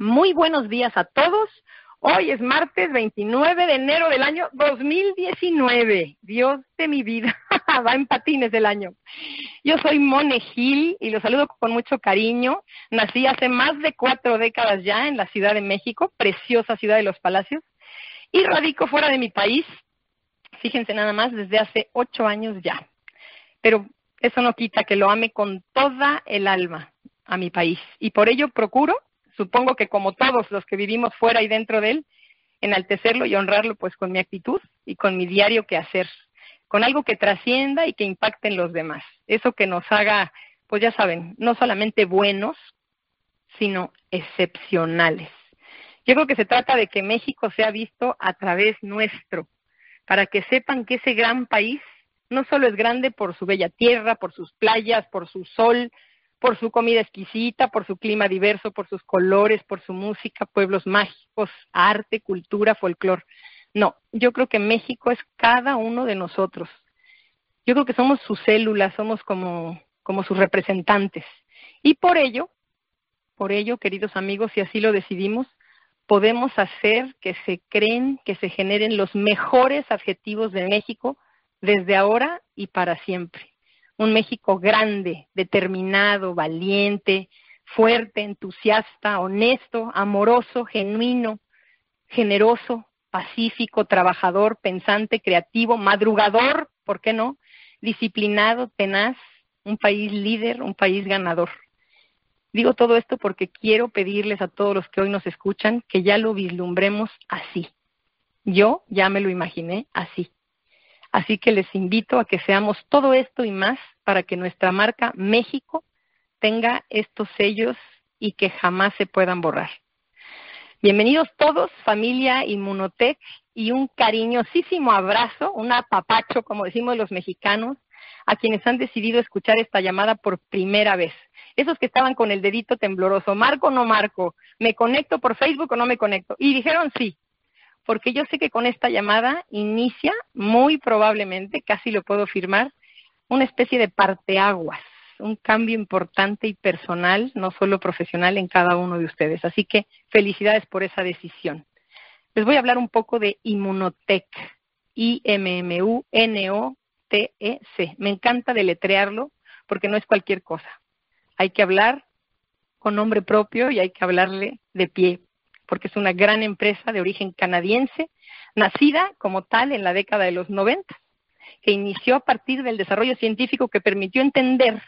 Muy buenos días a todos. Hoy es martes 29 de enero del año 2019. Dios de mi vida, va en patines el año. Yo soy Mone Gil y los saludo con mucho cariño. Nací hace más de cuatro décadas ya en la Ciudad de México, preciosa ciudad de los palacios, y radico fuera de mi país, fíjense nada más, desde hace ocho años ya. Pero eso no quita que lo ame con toda el alma a mi país y por ello procuro supongo que como todos los que vivimos fuera y dentro de él, enaltecerlo y honrarlo pues con mi actitud y con mi diario que hacer, con algo que trascienda y que impacte en los demás. Eso que nos haga, pues ya saben, no solamente buenos, sino excepcionales. Yo creo que se trata de que México sea visto a través nuestro, para que sepan que ese gran país no solo es grande por su bella tierra, por sus playas, por su sol, por su comida exquisita, por su clima diverso, por sus colores, por su música, pueblos mágicos, arte, cultura, folclor. No, yo creo que México es cada uno de nosotros. Yo creo que somos sus células, somos como, como sus representantes. Y por ello, por ello, queridos amigos, si así lo decidimos, podemos hacer que se creen, que se generen los mejores adjetivos de México desde ahora y para siempre un México grande, determinado, valiente, fuerte, entusiasta, honesto, amoroso, genuino, generoso, pacífico, trabajador, pensante, creativo, madrugador, ¿por qué no? Disciplinado, tenaz, un país líder, un país ganador. Digo todo esto porque quiero pedirles a todos los que hoy nos escuchan que ya lo vislumbremos así. Yo ya me lo imaginé así. Así que les invito a que seamos todo esto y más para que nuestra marca México tenga estos sellos y que jamás se puedan borrar. Bienvenidos todos, familia Inmunotech, y un cariñosísimo abrazo, un apapacho, como decimos los mexicanos, a quienes han decidido escuchar esta llamada por primera vez. Esos que estaban con el dedito tembloroso, marco o no marco, me conecto por Facebook o no me conecto. Y dijeron sí, porque yo sé que con esta llamada inicia muy probablemente, casi lo puedo firmar, una especie de parteaguas, un cambio importante y personal, no solo profesional en cada uno de ustedes. Así que felicidades por esa decisión. Les voy a hablar un poco de Inmunotech, I-M-M-U-N-O-T-E-C. Me encanta deletrearlo porque no es cualquier cosa. Hay que hablar con nombre propio y hay que hablarle de pie, porque es una gran empresa de origen canadiense, nacida como tal en la década de los 90, que inició a partir del desarrollo científico que permitió entender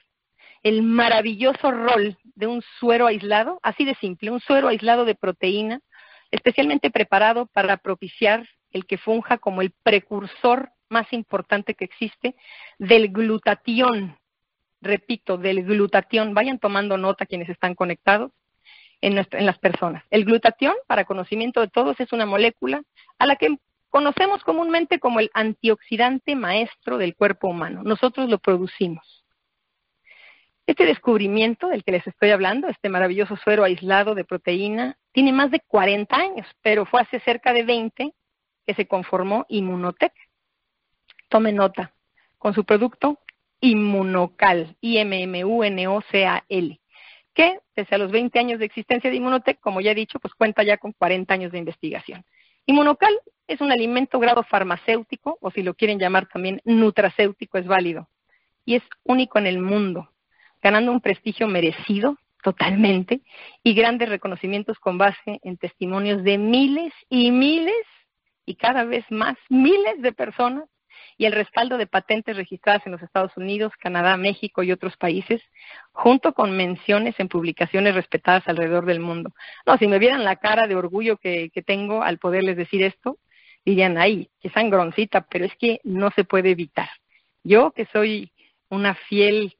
el maravilloso rol de un suero aislado, así de simple, un suero aislado de proteína, especialmente preparado para propiciar el que funja como el precursor más importante que existe del glutatión. Repito, del glutatión. Vayan tomando nota quienes están conectados en, las personas. El glutatión, para conocimiento de todos, es una molécula a la que conocemos comúnmente como el antioxidante maestro del cuerpo humano. Nosotros lo producimos. Este descubrimiento del que les estoy hablando, este maravilloso suero aislado de proteína, tiene más de 40 años, pero fue hace cerca de 20 que se conformó Immunotech. Tome nota, con su producto Inmunocal, I-M-M-U-N-O-C-A-L que pese a los 20 años de existencia de Inmunotech, como ya he dicho, pues cuenta ya con 40 años de investigación. Inmunocal es un alimento grado farmacéutico, o si lo quieren llamar también nutracéutico, es válido. Y es único en el mundo, ganando un prestigio merecido totalmente y grandes reconocimientos con base en testimonios de miles y miles y cada vez más miles de personas y el respaldo de patentes registradas en los Estados Unidos, Canadá, México y otros países, junto con menciones en publicaciones respetadas alrededor del mundo. No, si me vieran la cara de orgullo que, que tengo al poderles decir esto, dirían, ay, qué sangroncita, pero es que no se puede evitar. Yo, que soy una fiel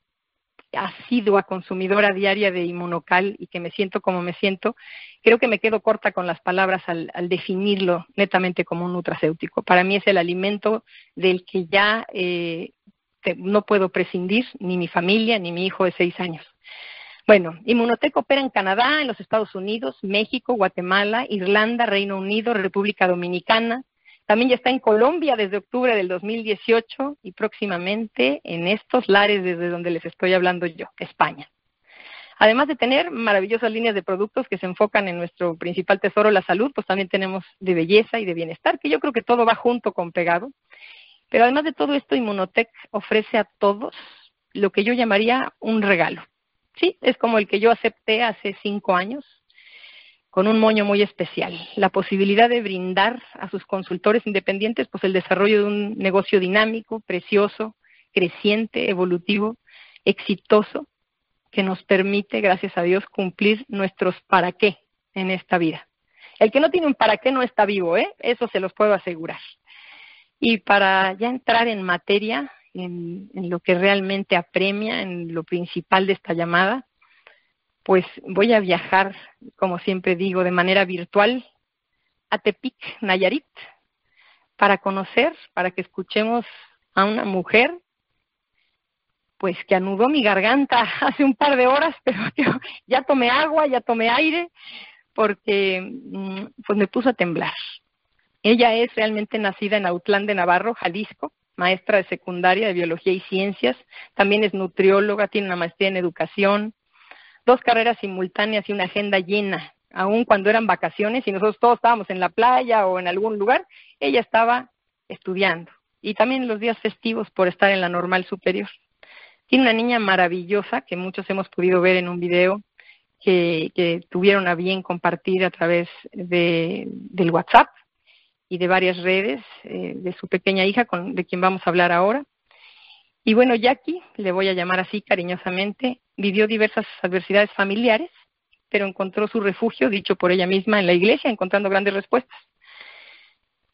asidua consumidora diaria de inmunocal y que me siento como me siento, creo que me quedo corta con las palabras al, definirlo netamente como un nutracéutico. Para mí es el alimento del que ya eh, no puedo prescindir, ni mi familia, ni mi hijo de seis años. Bueno, Inmunotec opera en Canadá, en los Estados Unidos, México, Guatemala, Irlanda, Reino Unido, República Dominicana, también ya está en Colombia desde octubre del 2018 y próximamente en estos lares desde donde les estoy hablando yo, España. Además de tener maravillosas líneas de productos que se enfocan en nuestro principal tesoro, la salud, pues también tenemos de belleza y de bienestar, que yo creo que todo va junto con pegado. Pero además de todo esto, Inmunotech ofrece a todos lo que yo llamaría un regalo. Sí, es como el que yo acepté hace cinco años, con un moño muy especial, la posibilidad de brindar a sus consultores independientes pues el desarrollo de un negocio dinámico, precioso, creciente, evolutivo, exitoso, que nos permite, gracias a Dios, cumplir nuestros para qué en esta vida. El que no tiene un para qué no está vivo, ¿eh? Eso se los puedo asegurar. Y para ya entrar en materia, en, en lo que realmente apremia, en lo principal de esta llamada, pues voy a viajar, como siempre digo, de manera virtual a Tepic, Nayarit, para conocer, para que escuchemos a una mujer, pues que anudó mi garganta hace un par de horas, pero ya tomé agua, ya tomé aire, porque mm, pues me puso a temblar. Ella es realmente nacida en Autlán de Navarro, Jalisco, maestra de secundaria de biología y ciencias, también es nutrióloga, tiene una maestría en educación, dos carreras simultáneas y una agenda llena, aun cuando eran vacaciones y nosotros todos estábamos en la playa o en algún lugar, ella estaba estudiando y también los días festivos por estar en la normal superior. Tiene una niña maravillosa que muchos hemos podido ver en un video que, que tuvieron a bien compartir a través de, del WhatsApp y de varias redes eh, de su pequeña hija, con, de quien vamos a hablar ahora. Y bueno, Jackie, le voy a llamar así cariñosamente, vivió diversas adversidades familiares, pero encontró su refugio, dicho por ella misma, en la iglesia, encontrando grandes respuestas.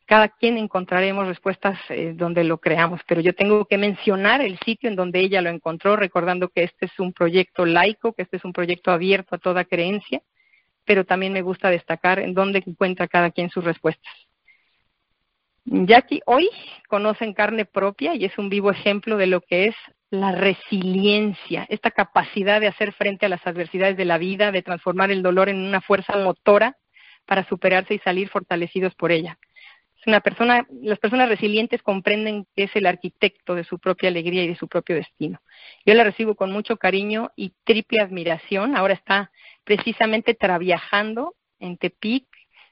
Cada quien encontraremos respuestas eh, donde lo creamos, pero yo tengo que mencionar el sitio en donde ella lo encontró, recordando que este es un proyecto laico, que este es un proyecto abierto a toda creencia, pero también me gusta destacar en dónde encuentra cada quien sus respuestas. Jackie hoy conoce en carne propia y es un vivo ejemplo de lo que es la resiliencia, esta capacidad de hacer frente a las adversidades de la vida, de transformar el dolor en una fuerza motora para superarse y salir fortalecidos por ella. Es una persona, las personas resilientes comprenden que es el arquitecto de su propia alegría y de su propio destino. Yo la recibo con mucho cariño y triple admiración. Ahora está precisamente traviajando en Tepic,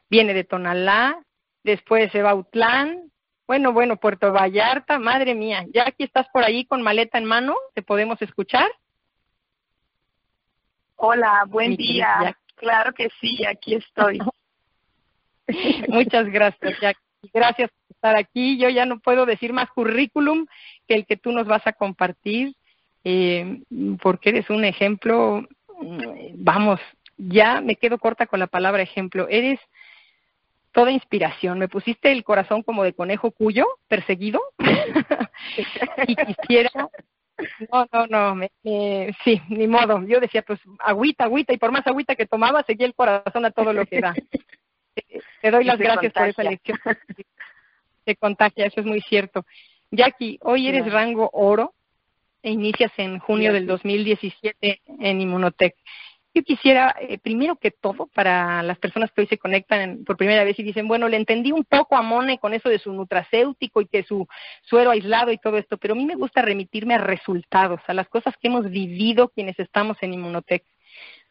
viene de Tonalá, después se va a Utlán, bueno, bueno, Puerto Vallarta, madre mía, ya aquí estás por ahí con maleta en mano, ¿te podemos escuchar? Hola, buen día. Claro que sí, aquí estoy. Muchas gracias, Jackie. Gracias por estar aquí. Yo ya no puedo decir más currículum que el que tú nos vas a compartir, eh, porque eres un ejemplo, vamos, ya me quedo corta con la palabra ejemplo. Eres toda inspiración. Me pusiste el corazón como de conejo cuyo, perseguido, y quisiera... No, no, no, me, sí, ni modo. Yo decía, pues agüita, agüita, y por más agüita que tomaba, seguía el corazón a todo lo que da. Te doy las gracias por esa lección. Se contagia, eso es muy cierto. Jackie, hoy eres rango oro e inicias en junio del 2017 en Inmunotech. Yo quisiera, eh, primero que todo, para las personas que hoy se conectan por primera vez y dicen, bueno, le entendí un poco a Mone con eso de su nutracéutico y que su suero aislado y todo esto, pero a mí me gusta remitirme a resultados, a las cosas que hemos vivido quienes estamos en Inmunotech.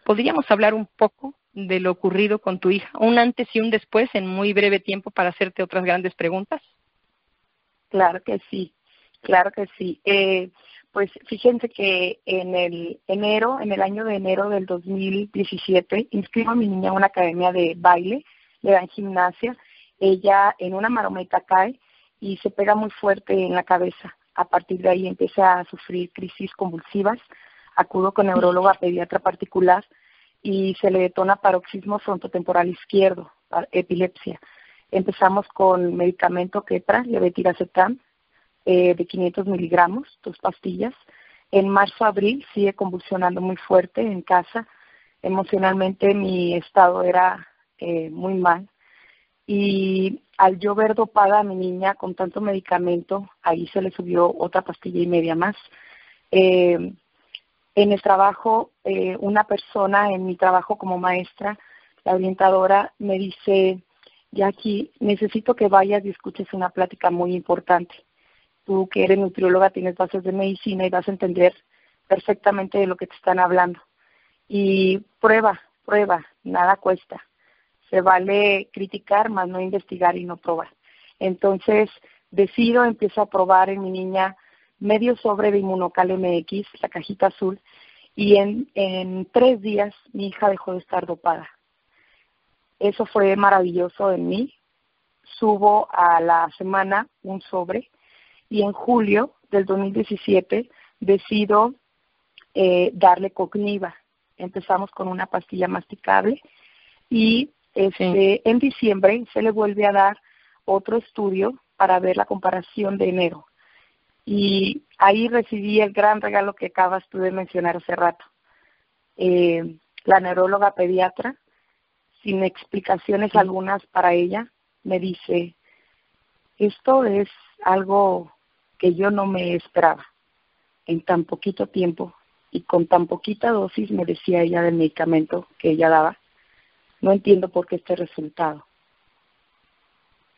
¿Podríamos hablar un poco de lo ocurrido con tu hija, un antes y un después en muy breve tiempo para hacerte otras grandes preguntas? Claro que sí, claro que sí. Eh, pues fíjense que en el enero, en el año de enero del 2017, inscribo a mi niña a una academia de baile, le dan gimnasia. Ella en una marometa cae y se pega muy fuerte en la cabeza. A partir de ahí empieza a sufrir crisis convulsivas. Acudo con neuróloga pediatra particular y se le detona paroxismo frontotemporal izquierdo, epilepsia. Empezamos con medicamento Ketra, levetiracetam, eh, de 500 miligramos, dos pastillas. En marzo-abril sigue convulsionando muy fuerte en casa. Emocionalmente mi estado era eh, muy mal. Y al yo ver dopada a mi niña con tanto medicamento, ahí se le subió otra pastilla y media más. Eh, en el trabajo, eh, una persona en mi trabajo como maestra, la orientadora, me dice, Jackie, necesito que vayas y escuches una plática muy importante tú que eres nutrióloga tienes bases de medicina y vas a entender perfectamente de lo que te están hablando. Y prueba, prueba, nada cuesta. Se vale criticar, más no investigar y no probar. Entonces, decido, empiezo a probar en mi niña medio sobre de Inmunocal MX, la cajita azul, y en, en tres días mi hija dejó de estar dopada. Eso fue maravilloso en mí. Subo a la semana un sobre y en julio del 2017 decido eh, darle cogniva. Empezamos con una pastilla masticable y este, en diciembre se le vuelve a dar otro estudio para ver la comparación de enero. Y ahí recibí el gran regalo que acabas tú de mencionar hace rato. Eh, la neuróloga pediatra, sin explicaciones algunas para ella, me dice, esto es algo que yo no me esperaba en tan poquito tiempo y con tan poquita dosis, me decía ella del medicamento que ella daba. No entiendo por qué este resultado.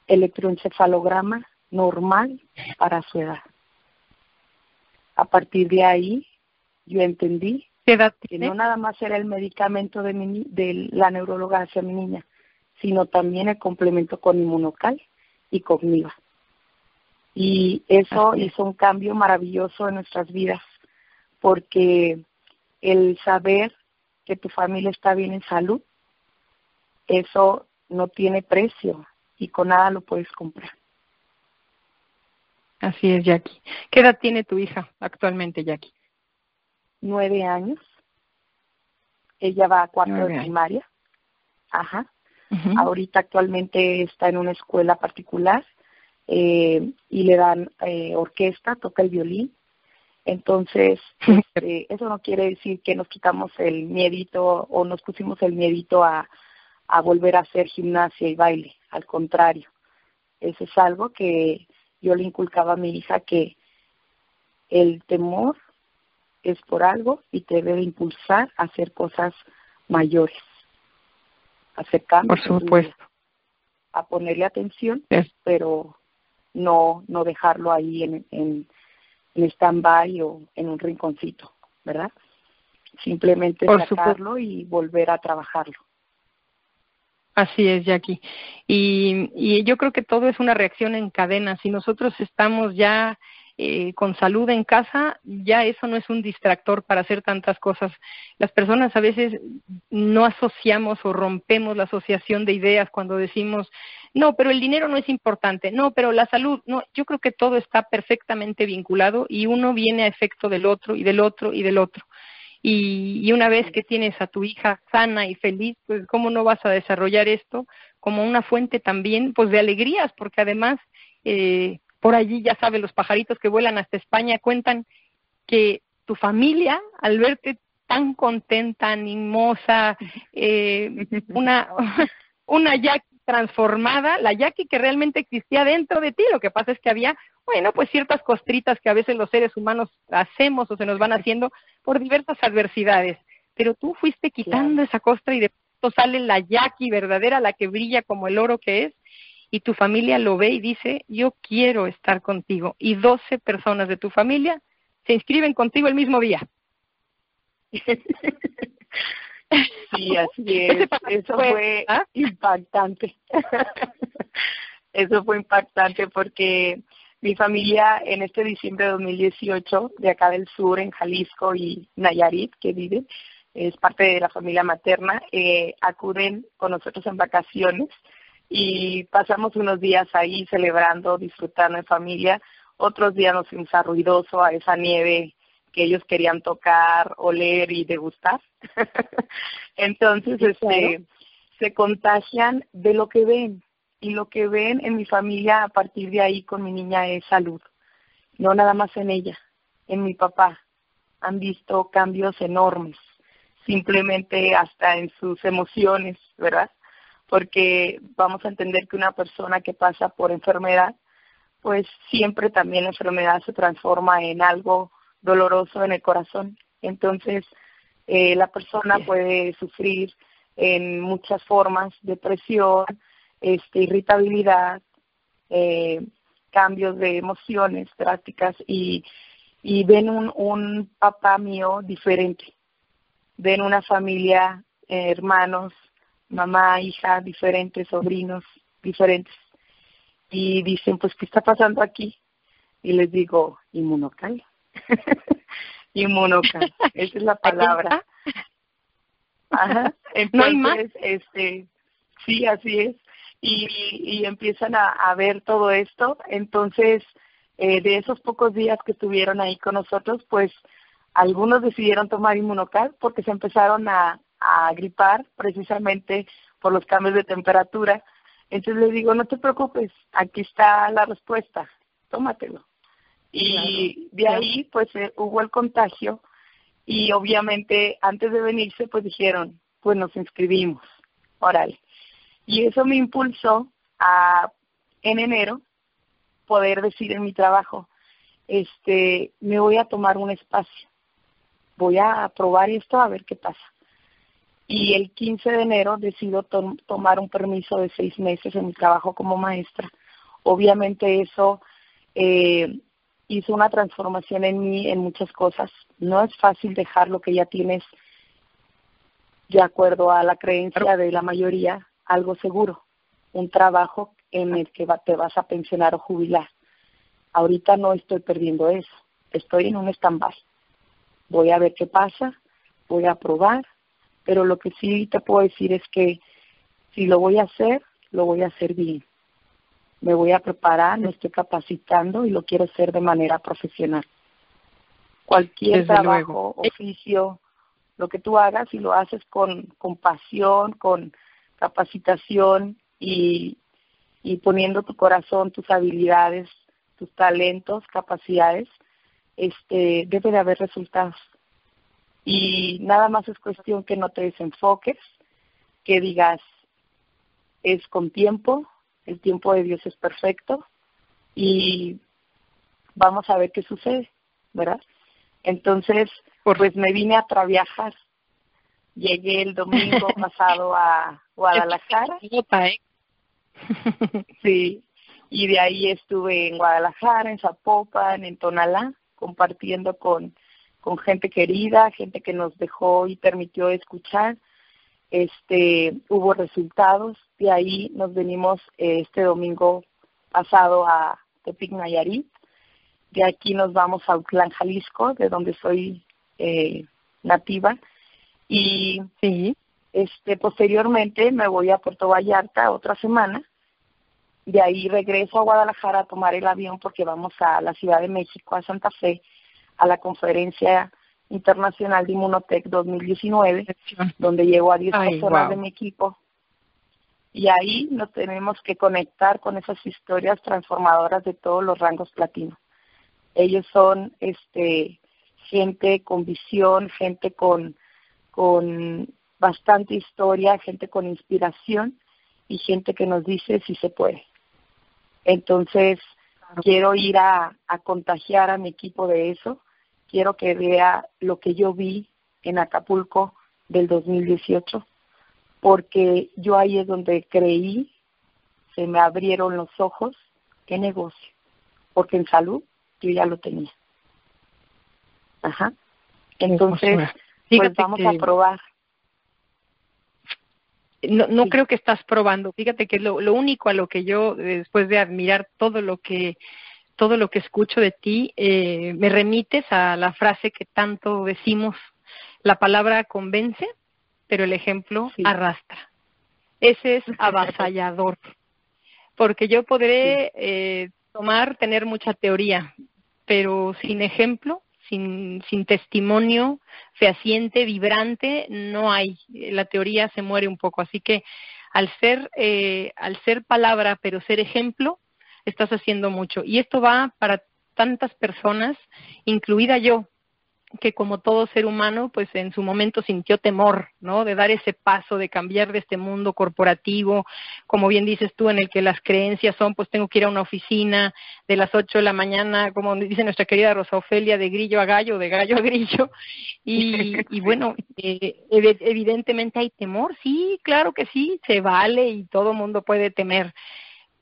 Electroencefalograma normal para su edad. A partir de ahí, yo entendí que no nada más era el medicamento de, mi, de la neuróloga hacia mi niña, sino también el complemento con inmunocal y cogniva. Y eso hizo un cambio maravilloso en nuestras vidas, porque el saber que tu familia está bien en salud, eso no tiene precio y con nada lo puedes comprar. Así es, Jackie. ¿Qué edad tiene tu hija actualmente, Jackie? Nueve años. Ella va a cuarto de primaria. Ajá. Ahorita actualmente está en una escuela particular eh, y le dan eh, orquesta, toca el violín. Entonces, este, eso no quiere decir que nos quitamos el miedito o nos pusimos el miedito a, a volver a hacer gimnasia y baile. Al contrario, eso es algo que yo le inculcaba a mi hija que el temor es por algo y te debe impulsar a hacer cosas mayores, a hacer cambios. Por supuesto. A ponerle atención, pero no, no dejarlo ahí en, en, en stand-by o en un rinconcito, ¿verdad? Simplemente sacarlo y volver a trabajarlo. Así es, Jackie. Y, y yo creo que todo es una reacción en cadena. Si nosotros estamos ya eh, con salud en casa, ya eso no es un distractor para hacer tantas cosas. Las personas a veces no asociamos o rompemos la asociación de ideas cuando decimos, no, pero el dinero no es importante, no, pero la salud, no, yo creo que todo está perfectamente vinculado y uno viene a efecto del otro y del otro y del otro. Y, una vez que tienes a tu hija sana y feliz, pues cómo no vas a desarrollar esto como una fuente también, pues de alegrías, porque además eh, por allí, ya sabes, los pajaritos que vuelan hasta España cuentan que tu familia, al verte tan contenta, animosa, eh, una, una Jackie transformada, la Jackie que realmente existía dentro de ti, lo que pasa es que había, bueno, pues ciertas costritas que a veces los seres humanos hacemos o se nos van haciendo por diversas adversidades, pero tú fuiste quitando esa costra y de pronto sale la Jackie verdadera, la que brilla como el oro que es, y tu familia lo ve y dice, yo quiero estar contigo. Y 12 personas de tu familia se inscriben contigo el mismo día. Sí, así es. Eso fue ¿ah? impactante. Eso fue impactante porque mi familia en este diciembre de 2018, de acá del sur, en Jalisco y Nayarit, que viven, es parte de la familia materna, eh, acuden con nosotros en vacaciones y pasamos unos días ahí celebrando, disfrutando en familia. Otros días nos fuimos a ruidoso, a esa nieve que ellos querían tocar, oler y degustar. Entonces, este, se contagian de lo que ven. Y lo que ven en mi familia a partir de ahí con mi niña es salud. No nada más en ella, en mi papá. Han visto cambios enormes, simplemente hasta en sus emociones, ¿verdad? Porque vamos a entender que una persona que pasa por enfermedad, pues siempre también la enfermedad se transforma en algo doloroso en el corazón. Entonces, eh, la persona puede sufrir en muchas formas, depresión, este, irritabilidad, eh, cambios de emociones drásticas y, y ven un, un papá mío diferente. ven una familia, eh, hermanos, mamá, hija, diferentes, sobrinos, diferentes, y dicen, pues, ¿qué está pasando aquí? Y les digo, inmunocal. inmunocal, esa es la palabra. Ajá. Entonces, este, sí, así es. Y, y empiezan a, a ver todo esto. Entonces, eh, de esos pocos días que estuvieron ahí con nosotros, pues algunos decidieron tomar inmunocal porque se empezaron a, a gripar precisamente por los cambios de temperatura. Entonces les digo, no te preocupes, aquí está la respuesta, tómatelo. Y de ahí pues eh, hubo el contagio y obviamente antes de venirse pues dijeron, pues nos inscribimos, oral. Y eso me impulsó a en enero poder decir en mi trabajo, este, me voy a tomar un espacio, voy a probar esto a ver qué pasa. Y el 15 de enero decido tomar un permiso de seis meses en mi trabajo como maestra. Obviamente eso eh, hizo una transformación en mí en muchas cosas. No es fácil dejar lo que ya tienes de acuerdo a la creencia de la mayoría, algo seguro, un trabajo en el que te vas a pensionar o jubilar. Ahorita no estoy perdiendo eso, estoy en un stand-by. Voy a ver qué pasa, voy a probar, pero lo que sí te puedo decir es que si lo voy a hacer, lo voy a hacer bien. Me voy a preparar, me estoy capacitando y lo quiero hacer de manera profesional. Cualquier trabajo, oficio, lo que tú hagas, y lo haces con, con pasión, con capacitación y, y poniendo tu corazón, tus habilidades, tus talentos, capacidades, este, debe de haber resultados. Y nada más es cuestión que no te desenfoques, que digas, es con tiempo, el tiempo de Dios es perfecto y vamos a ver qué sucede, ¿verdad? Entonces, pues me vine a traviajar. Llegué el domingo pasado a Guadalajara. ¿eh? sí, y de ahí estuve en Guadalajara, en Zapopan, en Tonalá, compartiendo con, con gente querida, gente que nos dejó y permitió escuchar. Este, hubo resultados, de ahí nos venimos eh, este domingo pasado a Tepic Nayarit, de aquí nos vamos a Utlán, Jalisco, de donde soy eh, nativa, y sí. Este, posteriormente me voy a Puerto Vallarta otra semana. De ahí regreso a Guadalajara a tomar el avión porque vamos a la Ciudad de México, a Santa Fe, a la conferencia internacional de Inmunotech 2019, donde llego a 10 personas de mi equipo. Y ahí nos tenemos que conectar con esas historias transformadoras de todos los rangos platinos. Ellos son este gente con visión, gente con, con bastante historia, gente con inspiración y gente que nos dice si se puede. Entonces, quiero ir a, a contagiar a mi equipo de eso. Quiero que vea lo que yo vi en Acapulco del 2018, porque yo ahí es donde creí, se me abrieron los ojos, qué negocio, porque en salud yo ya lo tenía. Ajá. Entonces, pues vamos a probar no, no creo que estás probando. Fíjate que lo, lo único a lo que yo, después de admirar todo lo que todo lo que escucho de ti, eh, me remites a la frase que tanto decimos, la palabra convence, pero el ejemplo arrastra. Ese es avasallador, porque yo podré eh, tomar, tener mucha teoría, pero sin ejemplo sin, sin testimonio fehaciente, vibrante, no hay. La teoría se muere un poco. Así que al ser, eh, al ser palabra, pero ser ejemplo, estás haciendo mucho. Y esto va para tantas personas, incluida yo, que como todo ser humano, pues en su momento sintió temor, ¿no? De dar ese paso, de cambiar de este mundo corporativo, como bien dices tú, en el que las creencias son, pues tengo que ir a una oficina de las 8 de la mañana, como dice nuestra querida Rosa Ofelia, de grillo a gallo, de gallo a grillo. Y, y bueno, eh, evidentemente hay temor, sí, claro que sí, se vale y todo mundo puede temer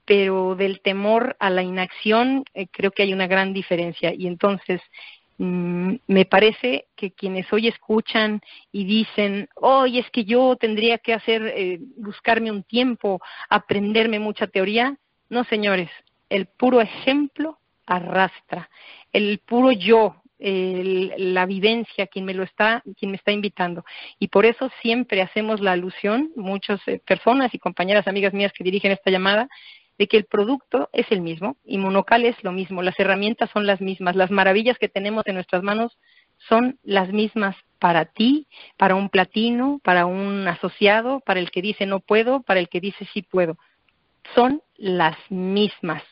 pero del temor a la inacción eh, creo que hay una gran diferencia y entonces Mm, me parece que quienes hoy escuchan y dicen, hoy es que yo tendría que hacer, eh, buscarme un tiempo, aprenderme mucha teoría, no señores, el puro ejemplo arrastra, el puro yo, la vivencia, quien me lo está, quien me está invitando. Y por eso siempre hacemos la alusión, muchas eh, personas y compañeras, amigas mías que dirigen esta llamada, de que el producto es el mismo, y Monocal es lo mismo, las herramientas son las mismas, las maravillas que tenemos en nuestras manos son las mismas para ti, para un platino, para un asociado, para el que dice no puedo, para el que dice sí puedo. Son las mismas.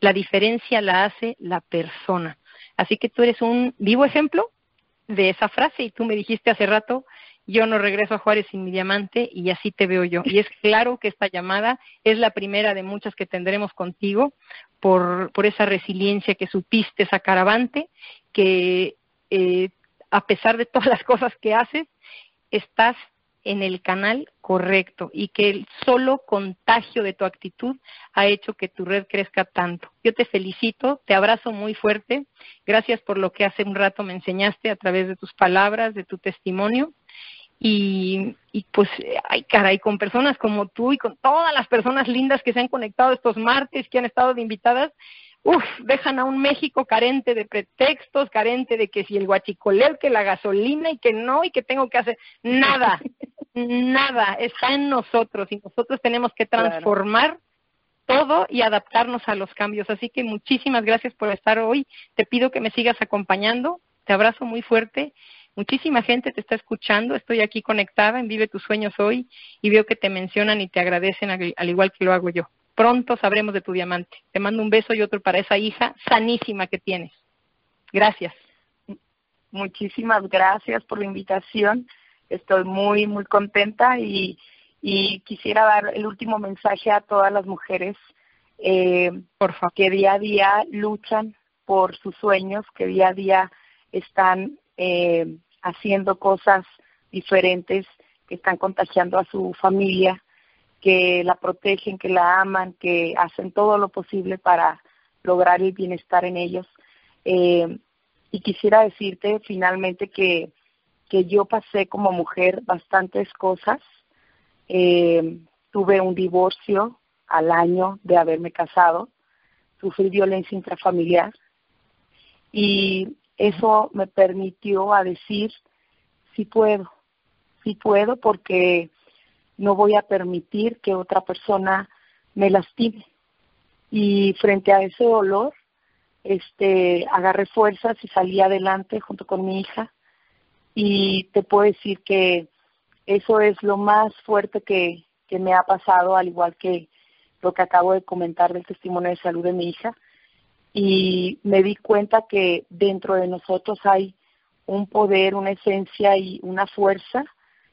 La diferencia la hace la persona. Así que tú eres un vivo ejemplo de esa frase y tú me dijiste hace rato, yo no regreso a Juárez sin mi diamante y así te veo yo. Y es claro que esta llamada es la primera de muchas que tendremos contigo por, por esa resiliencia que supiste sacar avante, que eh, a pesar de todas las cosas que haces, estás en el canal correcto y que el solo contagio de tu actitud ha hecho que tu red crezca tanto. Yo te felicito, te abrazo muy fuerte. Gracias por lo que hace un rato me enseñaste a través de tus palabras, de tu testimonio. Y, y pues, ay caray, con personas como tú y con todas las personas lindas que se han conectado estos martes, que han estado de invitadas, uf, dejan a un México carente de pretextos, carente de que si el guachicoleo, que la gasolina y que no y que tengo que hacer nada, nada, está en nosotros y nosotros tenemos que transformar todo y adaptarnos a los cambios. Así que muchísimas gracias por estar hoy. Te pido que me sigas acompañando. Te abrazo muy fuerte. Muchísima gente te está escuchando. Estoy aquí conectada en Vive tus sueños hoy y veo que te mencionan y te agradecen al igual que lo hago yo pronto sabremos de tu diamante. Te mando un beso y otro para esa hija sanísima que tienes. Gracias. Muchísimas gracias por la invitación. Estoy muy, muy contenta y, quisiera dar el último mensaje a todas las mujeres eh, por favor. que día a día luchan por sus sueños, que día a día están eh, haciendo cosas diferentes, que están contagiando a su familia, que la protegen, que la aman, que hacen todo lo posible para lograr el bienestar en ellos. Eh, y quisiera decirte finalmente que, que yo pasé como mujer bastantes cosas. Eh, tuve un divorcio al año de haberme casado, sufrí violencia intrafamiliar y eso me permitió a decir, sí puedo, sí puedo porque no voy a permitir que otra persona me lastime. Y frente a ese dolor, este, agarré fuerzas y salí adelante junto con mi hija. Y te puedo decir que eso es lo más fuerte que, que me ha pasado, al igual que lo que acabo de comentar del testimonio de salud de mi hija. Y me di cuenta que dentro de nosotros hay un poder, una esencia y una fuerza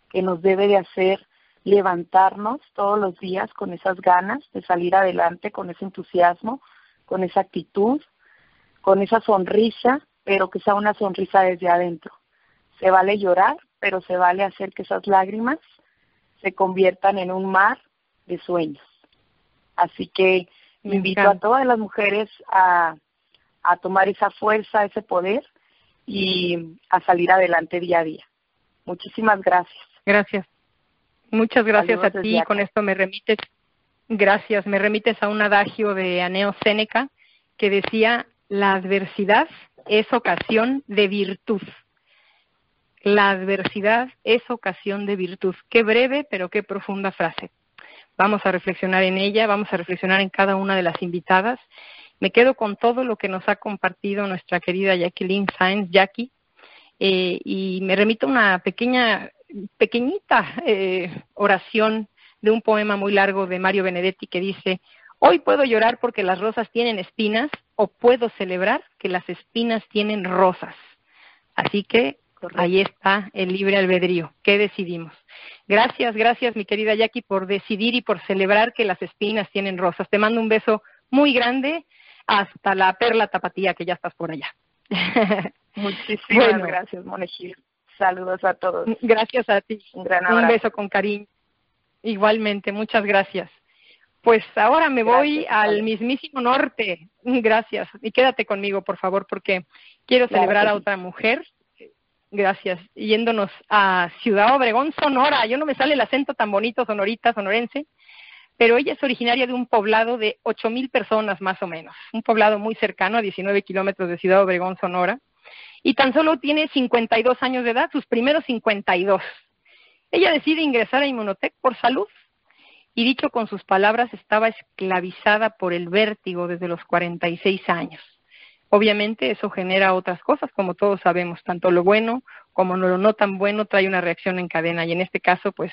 que nos debe de hacer levantarnos todos los días con esas ganas de salir adelante, con ese entusiasmo, con esa actitud, con esa sonrisa, pero que sea una sonrisa desde adentro. Se vale llorar, pero se vale hacer que esas lágrimas se conviertan en un mar de sueños. Así que me invito a todas las mujeres a, a tomar esa fuerza, ese poder y a salir adelante día a día. Muchísimas gracias. Gracias. Muchas gracias a ti. Con esto me remites, gracias, me remites a un adagio de Aneo Séneca que decía, la adversidad es ocasión de virtud. La adversidad es ocasión de virtud. Qué breve, pero qué profunda frase. Vamos a reflexionar en ella, vamos a reflexionar en cada una de las invitadas. Me quedo con todo lo que nos ha compartido nuestra querida Jacqueline Sainz, Jackie, eh, y me remito a una pequeña pequeñita eh, oración de un poema muy largo de Mario Benedetti que dice, hoy puedo llorar porque las rosas tienen espinas o puedo celebrar que las espinas tienen rosas. Así que ahí está el libre albedrío. ¿Qué decidimos? Gracias, gracias mi querida Jackie por decidir y por celebrar que las espinas tienen rosas. Te mando un beso muy grande hasta la perla tapatía que ya estás por allá. Muchísimas gracias, Monejir. Saludos a todos. Gracias a ti. Un gran abrazo. Un beso con cariño. Igualmente, muchas gracias. Pues ahora me voy al mismísimo norte. Gracias. Y quédate conmigo, por favor, porque quiero celebrar a otra mujer. Gracias. Yéndonos a Ciudad Obregón, Sonora. Yo no me sale el acento tan bonito, sonorita, sonorense, pero ella es originaria de un poblado de ocho mil personas más o menos. Un poblado muy cercano, a 19 kilómetros de Ciudad Obregón, Sonora. Y tan solo tiene 52 años de edad, sus primeros 52. Ella decide ingresar a Inmunotech por salud y dicho con sus palabras, estaba esclavizada por el vértigo desde los 46 años. Obviamente eso genera otras cosas, como todos sabemos, tanto lo bueno como lo no tan bueno trae una reacción en cadena y en este caso, pues,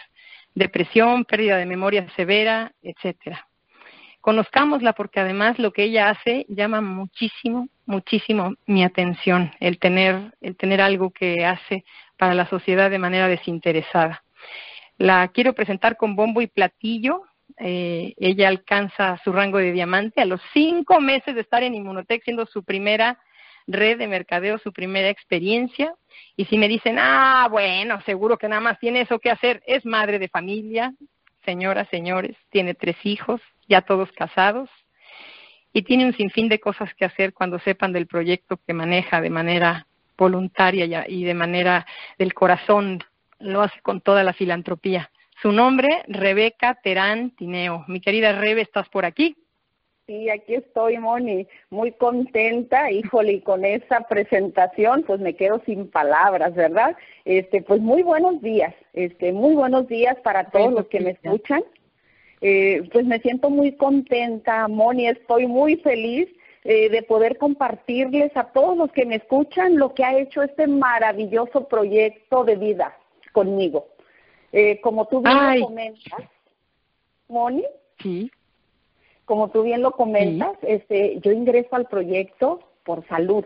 depresión, pérdida de memoria severa, etcétera. Conozcámosla porque además lo que ella hace llama muchísimo, muchísimo mi atención, el tener, el tener algo que hace para la sociedad de manera desinteresada. La quiero presentar con bombo y platillo. Eh, ella alcanza su rango de diamante a los cinco meses de estar en Inmunotech, siendo su primera red de mercadeo, su primera experiencia. Y si me dicen, ah, bueno, seguro que nada más tiene eso que hacer, es madre de familia, señoras, señores, tiene tres hijos, ya todos casados, y tiene un sinfín de cosas que hacer cuando sepan del proyecto que maneja de manera voluntaria y de manera del corazón lo hace con toda la filantropía. Su nombre, Rebeca Terán Tineo. Mi querida Rebe, ¿estás por aquí? Sí, aquí estoy, Moni, muy contenta, híjole, y con esa presentación, pues me quedo sin palabras, ¿verdad? Este, pues muy buenos días, este, muy buenos días para todos los que me escuchan. Eh, pues me siento muy contenta, Moni, estoy muy feliz eh, de poder compartirles a todos los que me escuchan lo que ha hecho este maravilloso proyecto de vida conmigo. Eh, como tú bien lo comentas, Moni, sí. como tú bien lo comentas, este, yo ingreso al proyecto por salud.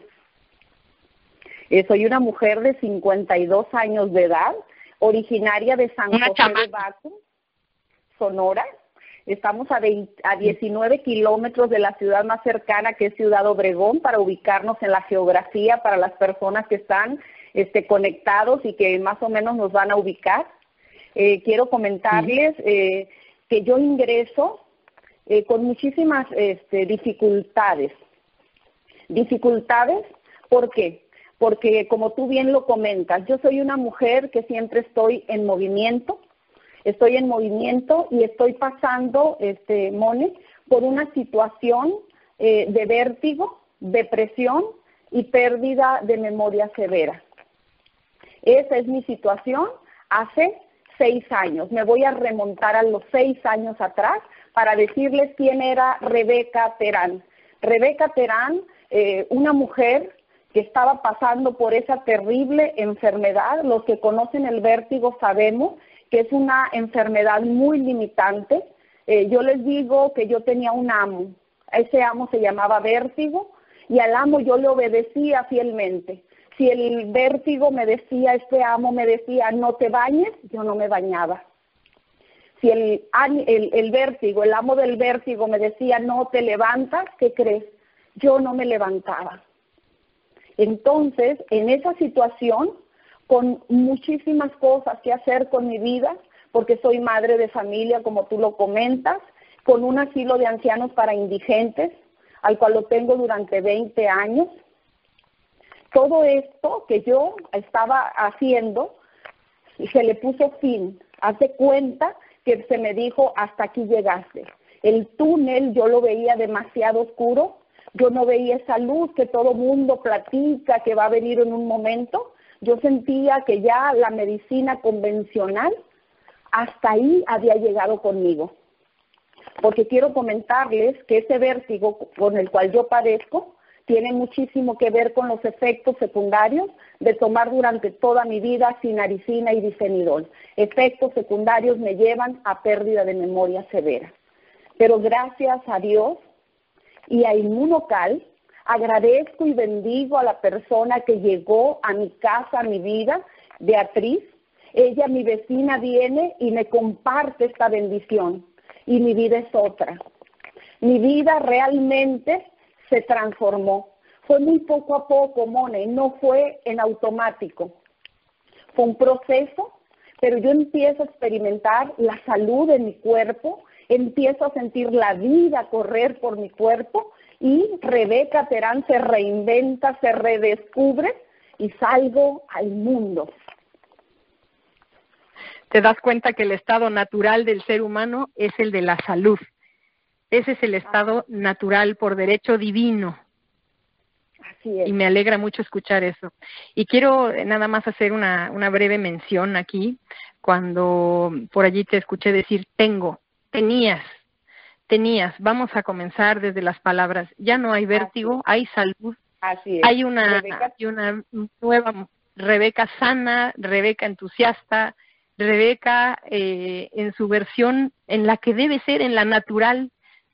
Eh, soy una mujer de 52 años de edad, originaria de San José de Baco, Sonora. Estamos a, a 19 kilómetros de la ciudad más cercana, que es Ciudad Obregón, para ubicarnos en la geografía para las personas que están este, conectados y que más o menos nos van a ubicar. Eh, quiero comentarles eh, que yo ingreso eh, con muchísimas este, dificultades. Dificultades, ¿por qué? Porque como tú bien lo comentas, yo soy una mujer que siempre estoy en movimiento, estoy en movimiento y estoy pasando, este, Mone, por una situación de vértigo, depresión y pérdida de memoria severa. Esa es mi situación hace seis años. Me voy a remontar a los seis años atrás para decirles quién era Rebeca Terán. Rebeca Terán, eh, una mujer que estaba pasando por esa terrible enfermedad. Los que conocen el vértigo sabemos que es una enfermedad muy limitante. Eh, yo les digo que yo tenía un amo. Ese amo se llamaba vértigo y al amo yo le obedecía fielmente si el vértigo me decía, este amo me decía, no te bañes, yo no me bañaba. Si el, el, el vértigo, el amo del vértigo me decía, no te levantas, ¿qué crees? Yo no me levantaba. Entonces, en esa situación, con muchísimas cosas que hacer con mi vida, porque soy madre de familia, como tú lo comentas, con un asilo de ancianos para indigentes, al cual lo tengo durante 20 años, todo esto que yo estaba haciendo se le puso fin. Hace cuenta que se me dijo hasta aquí llegaste. El túnel yo lo veía demasiado oscuro, yo no veía esa luz que todo mundo platica que va a venir en un momento. Yo sentía que ya la medicina convencional hasta ahí había llegado conmigo. Porque quiero comentarles que ese vértigo con el cual yo padezco tiene muchísimo que ver con los efectos secundarios de tomar durante toda mi vida sinaricina y difenidol. Efectos secundarios me llevan a pérdida de memoria severa. Pero gracias a Dios y a Inmunocal, agradezco y bendigo a la persona que llegó a mi casa, a mi vida, Beatriz. Ella, mi vecina, viene y me comparte esta bendición. Y mi vida es otra. Mi vida realmente se transformó. Fue muy poco a poco, Mone, no fue en automático. Fue un proceso, pero yo empiezo a experimentar la salud de mi cuerpo empiezo a sentir la vida correr por mi cuerpo y Rebeca Terán se reinventa, se redescubre y salgo al mundo. Te das cuenta que el estado natural del ser humano es el de la salud. Ese es el estado natural por derecho divino. Así es. Y me alegra mucho escuchar eso. Y quiero nada más hacer una, una breve mención aquí, cuando por allí te escuché decir tengo, tenías, tenías. Vamos a comenzar desde las palabras. Ya no hay vértigo, hay salud. Así es. Hay una, hay una nueva Rebeca sana, Rebeca entusiasta, Rebeca eh, en su versión en la que debe ser, en la natural.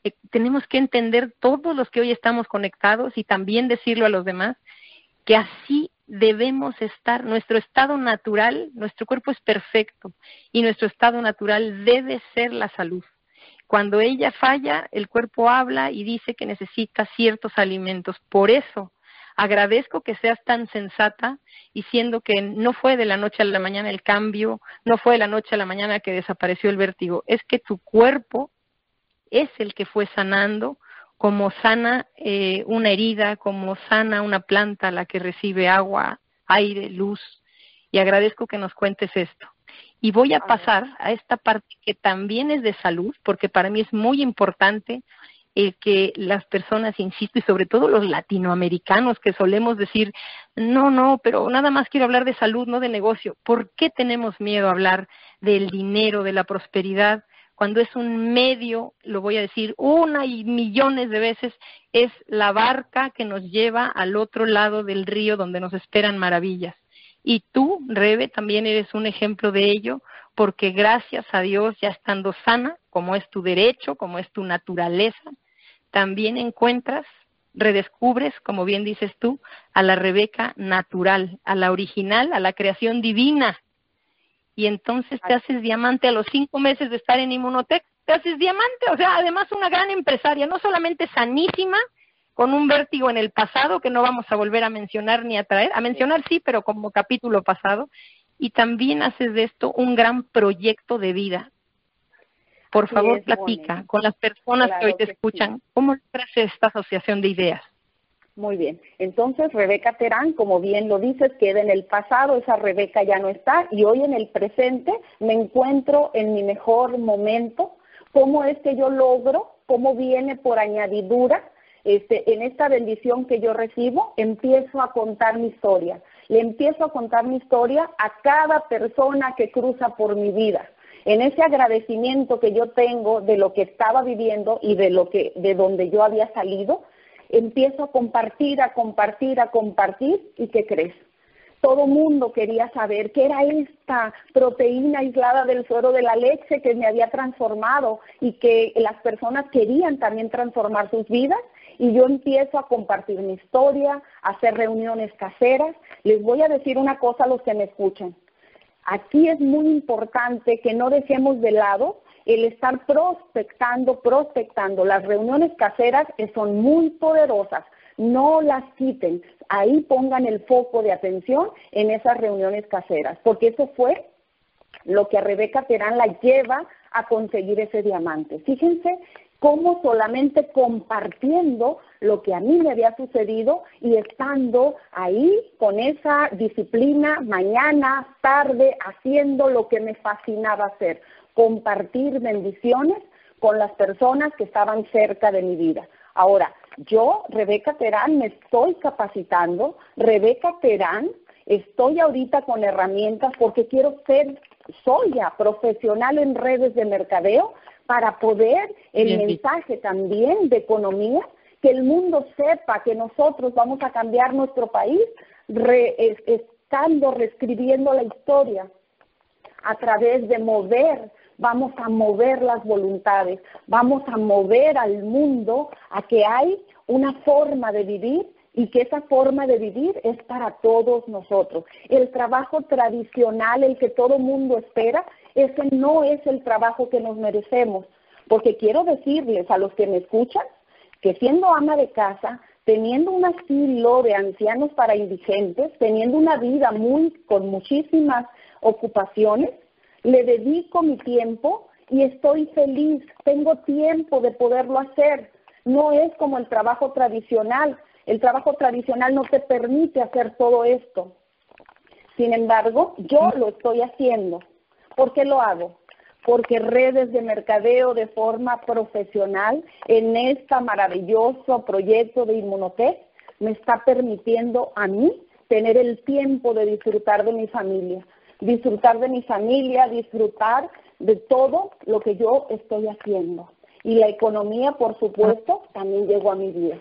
Eh, tenemos que entender todos los que hoy estamos conectados y también decirlo a los demás que así debemos estar. Nuestro estado natural, nuestro cuerpo es perfecto y nuestro estado natural debe ser la salud. Cuando ella falla, el cuerpo habla y dice que necesita ciertos alimentos. Por eso, agradezco que seas tan sensata diciendo que no fue de la noche a la mañana el cambio, no fue de la noche a la mañana que desapareció el vértigo, es que tu cuerpo es el que fue sanando, como sana eh, una herida, como sana una planta la que recibe agua, aire, luz. Y agradezco que nos cuentes esto. Y voy a pasar a esta parte que también es de salud, porque para mí es muy importante el que las personas, insisto, y sobre todo los latinoamericanos que solemos decir, no, no, pero nada más quiero hablar de salud, no de negocio. ¿Por qué tenemos miedo a hablar del dinero, de la prosperidad? Cuando es un medio, lo voy a decir una y millones de veces, es la barca que nos lleva al otro lado del río donde nos esperan maravillas. Y tú, Rebe, también eres un ejemplo de ello, porque gracias a Dios, ya estando sana, como es tu derecho, como es tu naturaleza, también encuentras, redescubres, como bien dices tú, a la Rebeca natural, a la original, a la creación divina. Y entonces te haces diamante a los cinco meses de estar en Inmunotech, te haces diamante, o sea, además una gran empresaria, no solamente sanísima, con un vértigo en el pasado que no vamos a volver a mencionar ni a traer, a mencionar sí, pero como capítulo pasado, y también haces de esto un gran proyecto de vida, por favor, platica con las personas que hoy te escuchan. ¿Cómo nace esta asociación de ideas? Muy bien. Entonces, Rebeca Terán, como bien lo dices, queda en el pasado, esa Rebeca ya no está, y hoy en el presente me encuentro en mi mejor momento. ¿Cómo es que yo logro? ¿Cómo viene por añadidura? Este, en esta bendición que yo recibo, empiezo a contar mi historia. Le empiezo a contar mi historia a cada persona que cruza por mi vida en ese agradecimiento que yo tengo de lo que estaba viviendo y de lo que de donde yo había salido, empiezo a compartir, a compartir, a compartir y ¿qué crees? Todo mundo quería saber qué era esta proteína aislada del suero de la leche que me había transformado y que las personas querían también transformar sus vidas y yo empiezo a compartir mi historia, a hacer reuniones caseras. Les voy a decir una cosa a los que me escuchan. Aquí es muy importante que no dejemos de lado el estar prospectando, prospectando. Las reuniones caseras son muy poderosas, no las quiten. Ahí pongan el foco de atención en esas reuniones caseras, porque eso fue lo que a Rebeca Terán la lleva a conseguir ese diamante. Fíjense cómo solamente compartiendo lo que a mí me había sucedido y estando ahí con esa disciplina mañana, tarde, haciendo lo que me fascinaba hacer, compartir bendiciones con las personas que estaban cerca de mi vida. Ahora, yo, Rebeca Terán, me estoy capacitando, Rebeca Terán, estoy ahorita con herramientas porque quiero ser, soy ya profesional en redes de mercadeo, para poder el mensaje también de economía, que el mundo sepa que nosotros vamos a cambiar nuestro país estando reescribiendo la historia a través de mover, vamos a mover las voluntades, vamos a mover al mundo a que hay una forma de vivir y que esa forma de vivir es para todos nosotros. El trabajo tradicional, el que todo mundo espera, ese no es el trabajo que nos merecemos. Porque quiero decirles a los que me escuchan que siendo ama de casa, teniendo un asilo de ancianos para indigentes, teniendo una vida muy con muchísimas ocupaciones, le dedico mi tiempo y estoy feliz, tengo tiempo de poderlo hacer. No es como el trabajo tradicional. El trabajo tradicional no te permite hacer todo esto. Sin embargo, yo lo estoy haciendo. ¿Por qué lo hago? Porque redes de mercadeo de forma profesional en este maravilloso proyecto de Inmunotech me está permitiendo a mí tener el tiempo de disfrutar de mi familia, disfrutar de mi familia, disfrutar de todo lo que yo estoy haciendo. Y la economía, por supuesto, también llegó a mi vida.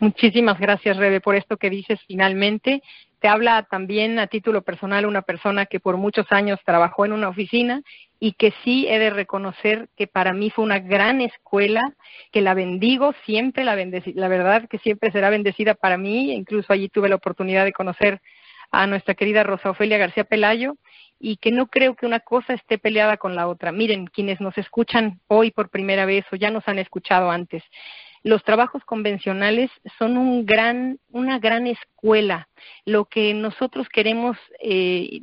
Muchísimas gracias, Rebe, por esto que dices finalmente. Te habla también a título personal una persona que por muchos años trabajó en una oficina y que sí he de reconocer que para mí fue una gran escuela, que la bendigo, siempre la la verdad que siempre será bendecida para mí, incluso allí tuve la oportunidad de conocer a nuestra querida Rosa Ofelia García Pelayo y que no creo que una cosa esté peleada con la otra. Miren, quienes nos escuchan hoy por primera vez o ya nos han escuchado antes, los trabajos convencionales son un gran, una gran escuela. Lo que nosotros queremos eh,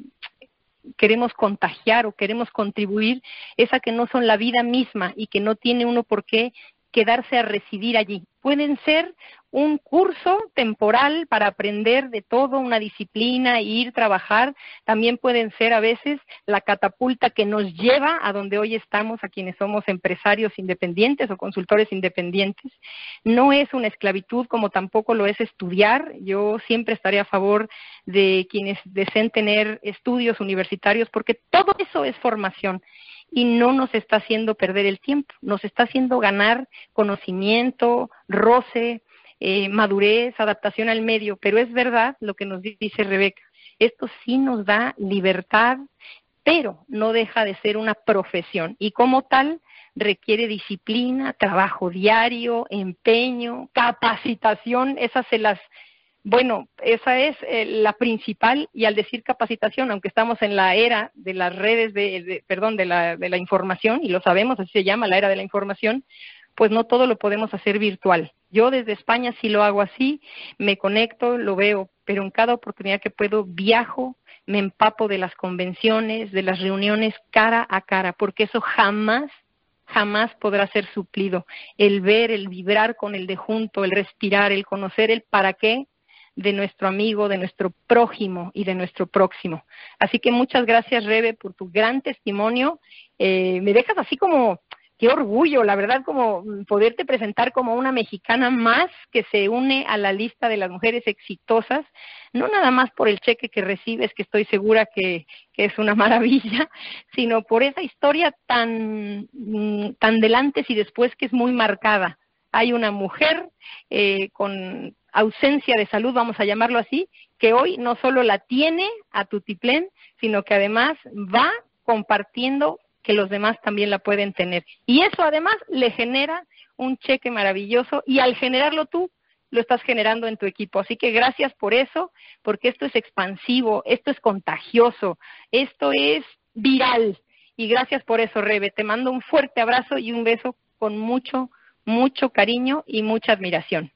queremos contagiar o queremos contribuir es a que no son la vida misma y que no tiene uno por qué quedarse a residir allí. Pueden ser un curso temporal para aprender de todo, una disciplina, ir trabajar. También pueden ser a veces la catapulta que nos lleva a donde hoy estamos, a quienes somos empresarios independientes o consultores independientes. No es una esclavitud como tampoco lo es estudiar. Yo siempre estaré a favor de quienes deseen tener estudios universitarios porque todo eso es formación y no nos está haciendo perder el tiempo, nos está haciendo ganar conocimiento, roce, eh, madurez, adaptación al medio, pero es verdad lo que nos dice Rebeca, esto sí nos da libertad, pero no deja de ser una profesión y como tal requiere disciplina, trabajo diario, empeño, capacitación, esas se las bueno, esa es eh, la principal y al decir capacitación, aunque estamos en la era de las redes de, perdón, de la, de la información y lo sabemos, así se llama la era de la información, pues no todo lo podemos hacer virtual. Yo desde España sí lo hago así, me conecto, lo veo, pero en cada oportunidad que puedo viajo, me empapo de las convenciones, de las reuniones cara a cara, porque eso jamás jamás podrá ser suplido. El ver, el vibrar con el de junto, el respirar, el conocer el para qué, de nuestro amigo, de nuestro prójimo y de nuestro próximo. Así que muchas gracias, Rebe, por tu gran testimonio. Eh, me dejas así como, qué orgullo, la verdad, como poderte presentar como una mexicana más que se une a la lista de las mujeres exitosas, no nada más por el cheque que recibes, que estoy segura que, que es una maravilla, sino por esa historia tan, tan delante y después que es muy marcada. Hay una mujer eh, con ausencia de salud, vamos a llamarlo así, que hoy no solo la tiene a Tutiplén, sino que además va compartiendo que los demás también la pueden tener. Y eso además le genera un cheque maravilloso y al generarlo tú, lo estás generando en tu equipo. Así que gracias por eso, porque esto es expansivo, esto es contagioso, esto es viral. Y gracias por eso, Rebe. Te mando un fuerte abrazo y un beso con mucho, mucho cariño y mucha admiración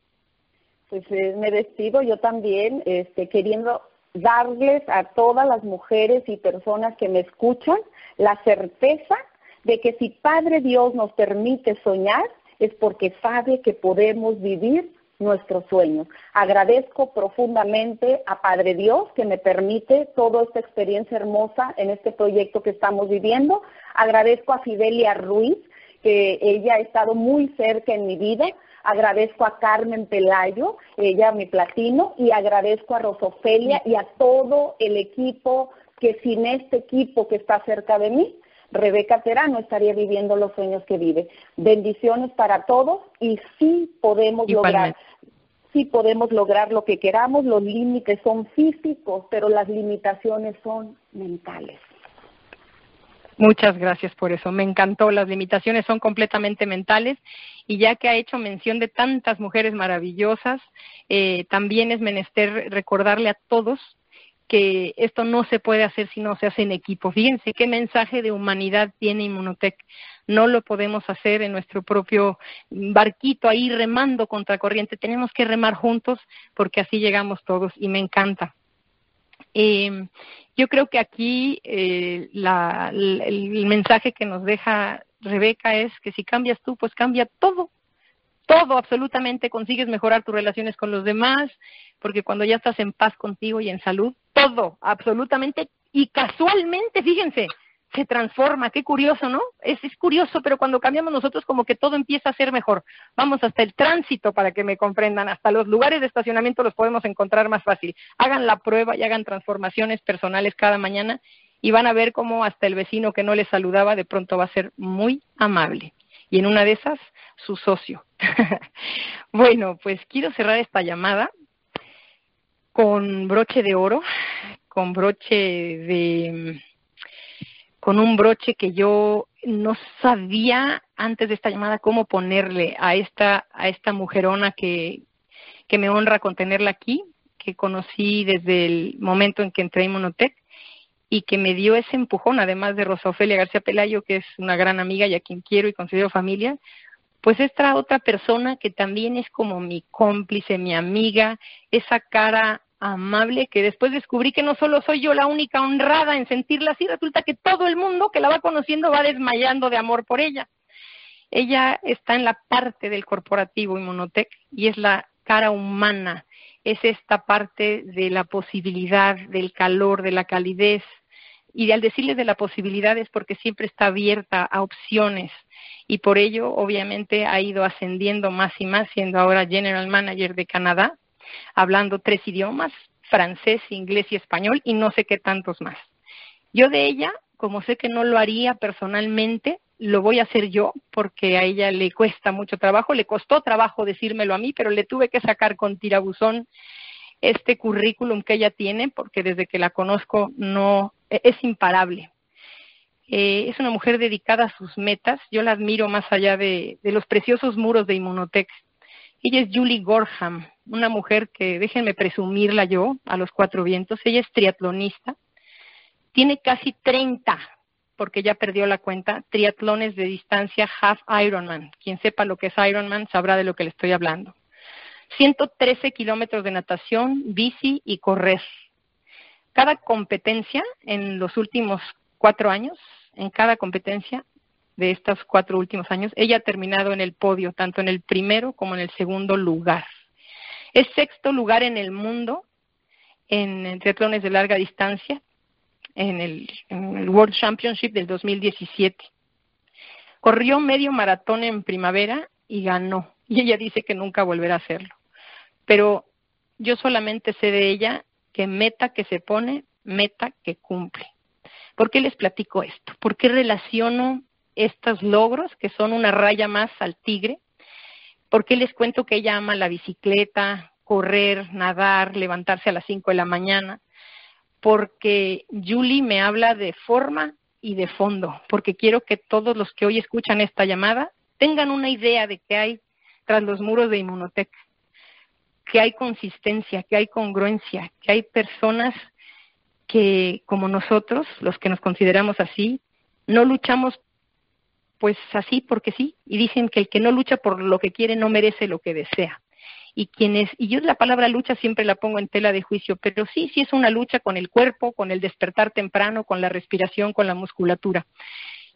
pues eh, me despido yo también, este, queriendo darles a todas las mujeres y personas que me escuchan la certeza de que si Padre Dios nos permite soñar, es porque sabe que podemos vivir nuestros sueños. Agradezco profundamente a Padre Dios que me permite toda esta experiencia hermosa en este proyecto que estamos viviendo. Agradezco a Fidelia Ruiz, que ella ha estado muy cerca en mi vida. Agradezco a Carmen Pelayo, ella mi platino, y agradezco a Rosofelia y a todo el equipo que sin este equipo que está cerca de mí, Rebeca Terano estaría viviendo los sueños que vive. Bendiciones para todos y sí podemos lograr sí podemos lograr lo que queramos, los límites son físicos, pero las limitaciones son mentales. Muchas gracias por eso. Me encantó. Las limitaciones son completamente mentales y ya que ha hecho mención de tantas mujeres maravillosas, eh, también es menester recordarle a todos que esto no se puede hacer si no se hace en equipo. Fíjense qué mensaje de humanidad tiene Inmunotech. No lo podemos hacer en nuestro propio barquito ahí remando contra corriente. Tenemos que remar juntos porque así llegamos todos y me encanta. Eh, yo creo que aquí eh, la, el mensaje que nos deja Rebeca es que si cambias tú, pues cambia todo. Todo, absolutamente, consigues mejorar tus relaciones con los demás, porque cuando ya estás en paz contigo y en salud, todo, absolutamente, y casualmente, fíjense, se transforma, qué curioso, ¿no? Es, es curioso, pero cuando cambiamos nosotros como que todo empieza a ser mejor. Vamos hasta el tránsito para que me comprendan, hasta los lugares de estacionamiento los podemos encontrar más fácil. Hagan la prueba y hagan transformaciones personales cada mañana y van a ver cómo hasta el vecino que no les saludaba de pronto va a ser muy amable. Y en una de esas, su socio. bueno, pues quiero cerrar esta llamada con broche de oro, con broche de con un broche que yo no sabía antes de esta llamada cómo ponerle a esta a esta mujerona que que me honra con tenerla aquí, que conocí desde el momento en que entré en Monotec y que me dio ese empujón, además de Rosa Ofelia García Pelayo, que es una gran amiga y a quien quiero y considero familia, pues esta otra persona que también es como mi cómplice, mi amiga, esa cara amable que después descubrí que no solo soy yo la única honrada en sentirla así, resulta que todo el mundo que la va conociendo va desmayando de amor por ella. Ella está en la parte del corporativo Inmunotech y es la cara humana, es esta parte de la posibilidad, del calor, de la calidez. Y al decirles de la posibilidad es porque siempre está abierta a opciones y por ello obviamente ha ido ascendiendo más y más, siendo ahora General Manager de Canadá hablando tres idiomas, francés, inglés y español, y no sé qué tantos más. Yo de ella, como sé que no lo haría personalmente, lo voy a hacer yo porque a ella le cuesta mucho trabajo, le costó trabajo decírmelo a mí, pero le tuve que sacar con tirabuzón este currículum que ella tiene porque desde que la conozco no e, es imparable. Eh, es una mujer dedicada a sus metas, yo la admiro más allá de, de los preciosos muros de Inmunotech. Ella es Julie Gorham, una mujer que déjenme presumirla yo a los cuatro vientos. Ella es triatlonista, tiene casi 30, porque ya perdió la cuenta, triatlones de distancia half Ironman. Quien sepa lo que es Ironman sabrá de lo que le estoy hablando. 113 kilómetros de natación, bici y correr. Cada competencia en los últimos cuatro años, en cada competencia de estos cuatro últimos años, ella ha terminado en el podio, tanto en el primero como en el segundo lugar. Es sexto lugar en el mundo en, triatlones de larga distancia en el, World Championship del 2017. Corrió medio maratón en primavera y ganó. Y ella dice que nunca volverá a hacerlo. Pero yo solamente sé de ella que meta que se pone, meta que cumple. ¿Por qué les platico esto? ¿Por qué relaciono estos logros que son una raya más al tigre ¿Por qué les cuento que ella ama la bicicleta, correr, nadar, levantarse a las 5 de la mañana? Porque Julie me habla de forma y de fondo, porque quiero que todos los que hoy escuchan esta llamada tengan una idea de que hay tras los muros de Inmunotech, que hay consistencia, que hay congruencia, que hay personas que, como nosotros, los que nos consideramos así, no luchamos pues así porque sí, y dicen que el que no lucha por lo que quiere no merece lo que desea. Y quienes, y yo la palabra lucha siempre la pongo en tela de juicio, pero sí, sí es una lucha con el cuerpo, con el despertar temprano, con la respiración, con la musculatura.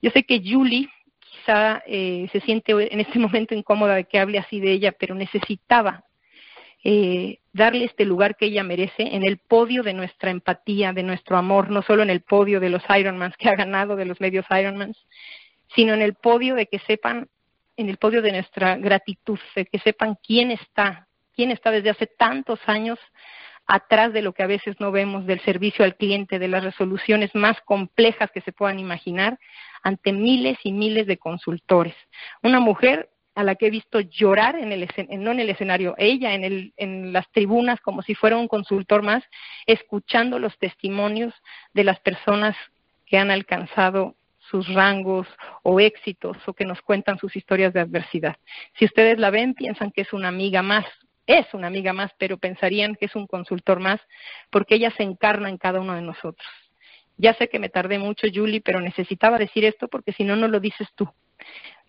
Yo sé que Julie quizá eh, se siente en este momento incómoda de que hable así de ella, pero necesitaba eh, darle este lugar que ella merece en el podio de nuestra empatía, de nuestro amor, no solo en el podio de los Ironmans que ha ganado, de los medios Ironmans, sino en el podio de que sepan, en el podio de nuestra gratitud, de que sepan quién está, quién está desde hace tantos años atrás de lo que a veces no vemos del servicio al cliente, de las resoluciones más complejas que se puedan imaginar ante miles y miles de consultores. Una mujer a la que he visto llorar en el no en el escenario, ella en, el, en las tribunas como si fuera un consultor más, escuchando los testimonios de las personas que han alcanzado sus rangos o éxitos o que nos cuentan sus historias de adversidad. Si ustedes la ven, piensan que es una amiga más, es una amiga más, pero pensarían que es un consultor más porque ella se encarna en cada uno de nosotros. Ya sé que me tardé mucho, Julie, pero necesitaba decir esto porque si no, no lo dices tú.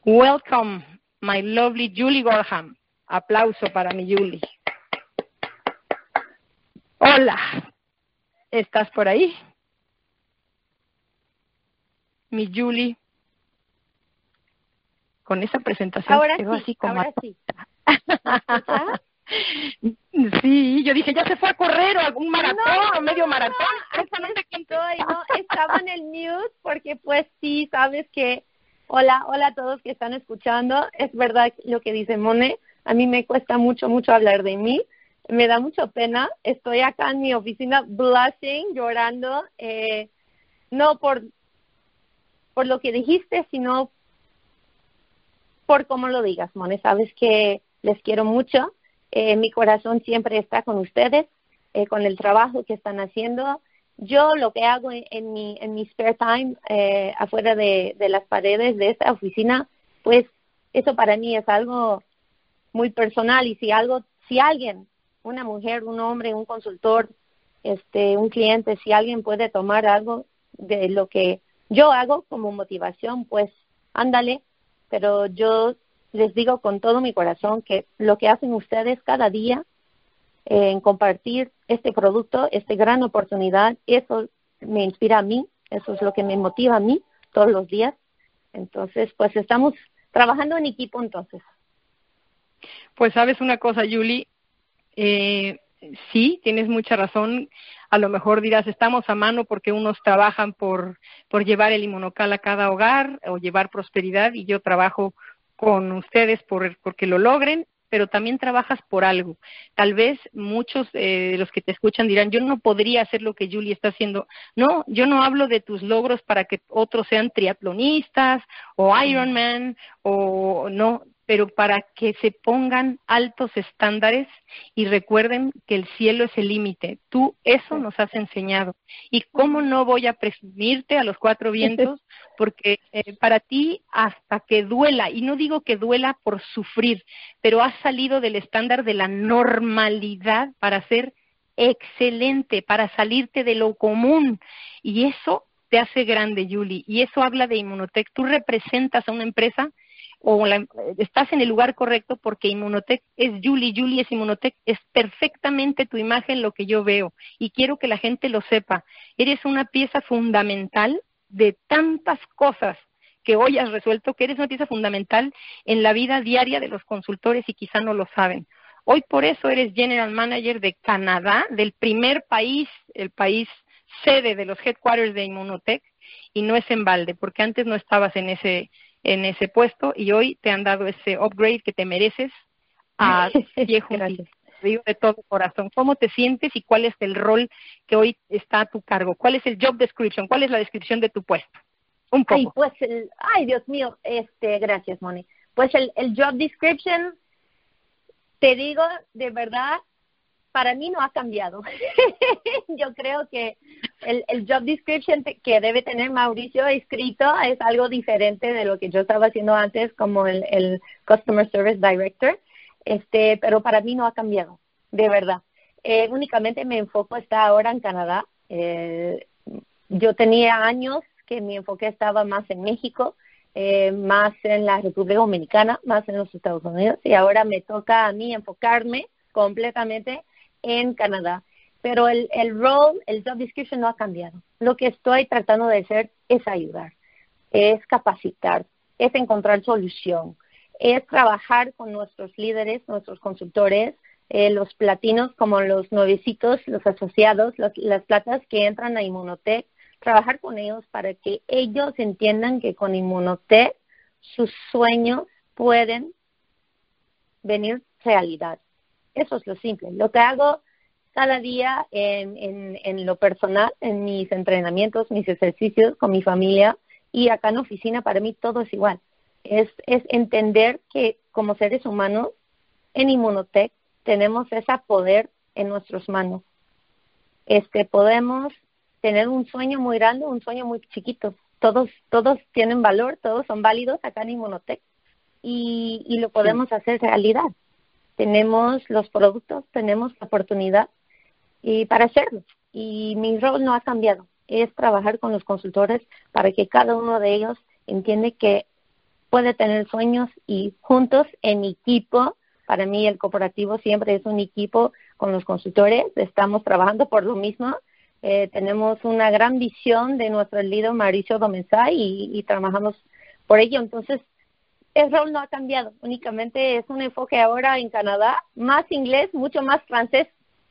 Welcome, my lovely Julie Gorham. Aplauso para mi Julie. Hola. ¿Estás por ahí? Mi Julie. Con esa presentación ahora quedó sí, así como ahora sí. Sí, yo dije, ya se fue a correr o algún maratón o medio maratón. Aquí estoy, no, estaba en el mute porque pues sí, sabes que, hola, hola a todos que están escuchando, es verdad lo que dice Mone, a mí me cuesta mucho, mucho hablar de mí, me da mucha pena, estoy acá en mi oficina blushing, llorando, eh, no por, por lo que dijiste, sino por cómo lo digas, Mone, sabes que les quiero mucho. Eh, mi corazón siempre está con ustedes, eh, con el trabajo que están haciendo. Yo lo que hago en, mi, en mi spare time, eh, afuera de, de las paredes de esta oficina, pues eso para mí es algo muy personal. Y si algo, si alguien, una mujer, un hombre, un consultor, este, un cliente, si alguien puede tomar algo de lo que yo hago como motivación, pues ándale, pero yo les digo con todo mi corazón que lo que hacen ustedes cada día en compartir este producto, esta gran oportunidad, eso me inspira a mí, eso es lo que me motiva a mí todos los días. Entonces, pues estamos trabajando en equipo entonces. Pues sabes una cosa, Julie, eh, sí, tienes mucha razón. A lo mejor dirás, estamos a mano porque unos trabajan por, por llevar el inmunocal a cada hogar o llevar prosperidad y yo trabajo con ustedes por, porque lo logren, pero también trabajas por algo. Tal vez muchos eh, de los que te escuchan dirán, yo no podría hacer lo que Julie está haciendo. No, yo no hablo de tus logros para que otros sean triatlonistas o Ironman o no, pero para que se pongan altos estándares y recuerden que el cielo es el límite. Tú eso nos has enseñado. ¿Y cómo no voy a presumirte a los cuatro vientos? Porque eh, para ti hasta que duela, y no digo que duela por sufrir, pero has salido del estándar de la normalidad para ser excelente, para salirte de lo común. Y eso te hace grande, Julie. Y eso habla de Inmunotech. Tú representas a una empresa o estás en el lugar correcto porque Inmunotech es Julie, Julie es Inmunotech, es perfectamente tu imagen lo que yo veo y quiero que la gente lo sepa. Eres una pieza fundamental de tantas cosas que hoy has resuelto, que eres una pieza fundamental en la vida diaria de los consultores y quizá no lo saben. Hoy por eso eres General Manager de Canadá, del primer país, el país sede de los headquarters de Inmunotech, y no es en balde, porque antes no estabas en ese en ese puesto y hoy te han dado ese upgrade que te mereces a viejo digo de todo corazón. ¿Cómo te sientes y cuál es el rol que hoy está a tu cargo? ¿Cuál es el job description? ¿Cuál es la descripción de tu puesto? Un poco. Ay, pues el, ay, Dios mío, este, gracias, Moni. Pues el, el job description, te digo de verdad, para mí no ha cambiado. Yo creo que el, job description que debe tener Mauricio escrito es algo diferente de lo que yo estaba haciendo antes como el, Customer Service Director, este, pero para mí no ha cambiado, de verdad. Eh, únicamente mi enfoque está ahora en Canadá. Eh, yo tenía años que mi enfoque estaba más en México, eh, más en la República Dominicana, más en los Estados Unidos, y ahora me toca a mí enfocarme completamente en Canadá. Pero el, el role, el job description no ha cambiado. Lo que estoy tratando de hacer es ayudar, es capacitar, es encontrar solución, es trabajar con nuestros líderes, nuestros consultores, eh, los platinos como los nuevecitos, los asociados, las platas que entran a Inmunotech, trabajar con ellos para que ellos entiendan que con Inmunotech sus sueños pueden venir realidad. Eso es lo simple. Lo que hago cada día en, en, en lo personal, en mis entrenamientos, mis ejercicios con mi familia y acá en oficina, para mí todo es igual. Es, es entender que como seres humanos en Inmunotech tenemos ese poder en nuestras manos. Este, podemos tener un sueño muy grande, un sueño muy chiquito. Todos, todos tienen valor, todos son válidos acá en Inmunotech y, y lo podemos hacer realidad tenemos los productos, tenemos la oportunidad y para hacerlo. Y mi rol no ha cambiado, es trabajar con los consultores para que cada uno de ellos entiende que puede tener sueños y juntos en equipo, para mí el cooperativo siempre es un equipo con los consultores, estamos trabajando por lo mismo, Eh, tenemos una gran visión de nuestro líder Mauricio Domenzá y, y trabajamos por ello. Entonces, el rol no ha cambiado, únicamente es un enfoque ahora en Canadá, más inglés, mucho más francés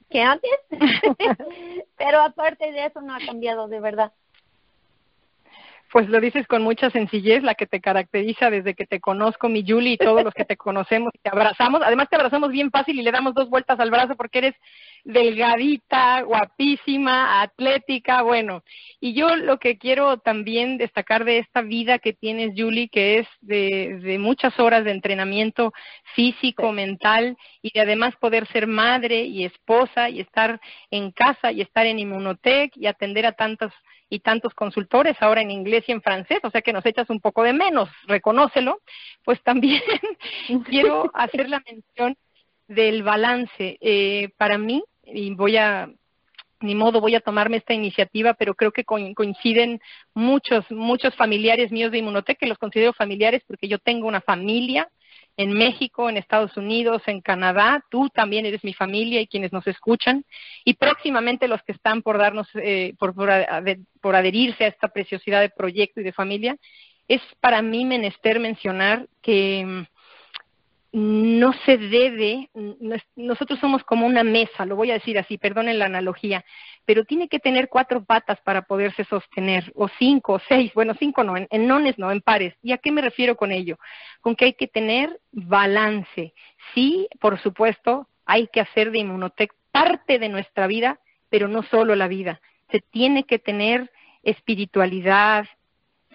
que antes, pero aparte de eso no ha cambiado de verdad. Pues lo dices con mucha sencillez, la que te caracteriza desde que te conozco, mi Julie, y todos los que te conocemos, te abrazamos. Además, te abrazamos bien fácil y le damos dos vueltas al brazo porque eres delgadita, guapísima, atlética, bueno. Y yo lo que quiero también destacar de esta vida que tienes, Julie, que es de, de muchas horas de entrenamiento físico, mental, y de además poder ser madre y esposa y estar en casa y estar en Inmunotech y atender a tantos y tantos consultores ahora en inglés y en francés, o sea que nos echas un poco de menos, reconócelo, pues también quiero hacer la mención del balance. Eh, para mí, y voy a, ni modo, voy a tomarme esta iniciativa, pero creo que coinciden muchos, muchos familiares míos de Inmunotech, que los considero familiares porque yo tengo una familia, en México, en Estados Unidos, en Canadá. Tú también eres mi familia y quienes nos escuchan. Y próximamente los que están por darnos, eh, por, por, por adherirse a esta preciosidad de proyecto y de familia. Es para mí menester mencionar que mm, no se debe, nosotros somos como una mesa, lo voy a decir así, perdonen la analogía, pero tiene que tener cuatro patas para poderse sostener, o cinco, o seis, bueno, cinco no, en, en nones no, en pares. ¿Y a qué me refiero con ello? Con que hay que tener balance. Sí, por supuesto, hay que hacer de Inmunotech parte de nuestra vida, pero no solo la vida. Se tiene que tener espiritualidad,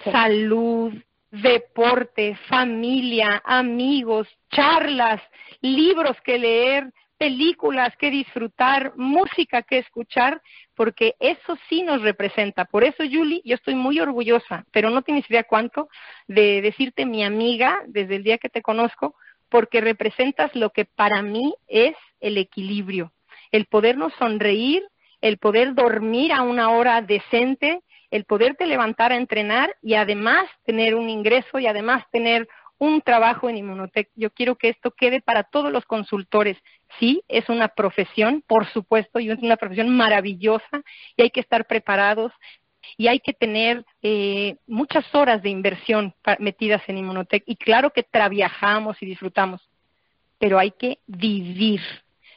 salud, deporte, familia, amigos, charlas, libros que leer, películas que disfrutar, música que escuchar, porque eso sí nos representa. Por eso, Julie, yo estoy muy orgullosa, pero no tienes idea cuánto, de decirte mi amiga desde el día que te conozco, porque representas lo que para mí es el equilibrio, el podernos sonreír, el poder dormir a una hora decente, el poderte levantar a entrenar y además tener un ingreso y además tener un trabajo en Inmunotech. Yo quiero que esto quede para todos los consultores. Sí, es una profesión, por supuesto, y es una profesión maravillosa y hay que estar preparados y hay que tener eh, muchas horas de inversión metidas en Inmunotech. Y claro que trabajamos y disfrutamos, pero hay que vivir,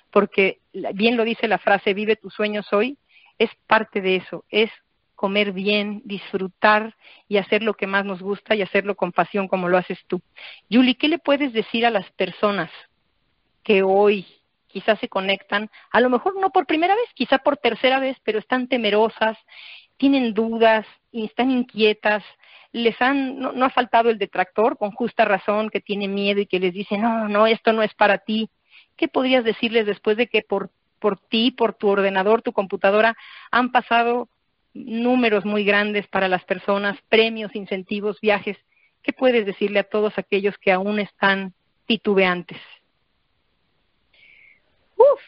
porque bien lo dice la frase, vive tus sueños hoy, es parte de eso, es comer bien, disfrutar y hacer lo que más nos gusta y hacerlo con pasión como lo haces tú. Julie, ¿qué le puedes decir a las personas que hoy quizás se conectan, a lo mejor no por primera vez, quizá por tercera vez, pero están temerosas, tienen dudas y están inquietas, les han, no, no ha faltado el detractor con justa razón que tiene miedo y que les dice, no, no, esto no es para ti. ¿Qué podrías decirles después de que por, por ti, por tu ordenador, tu computadora, han pasado números muy grandes para las personas, premios, incentivos, viajes. ¿Qué puedes decirle a todos aquellos que aún están titubeantes? Uf,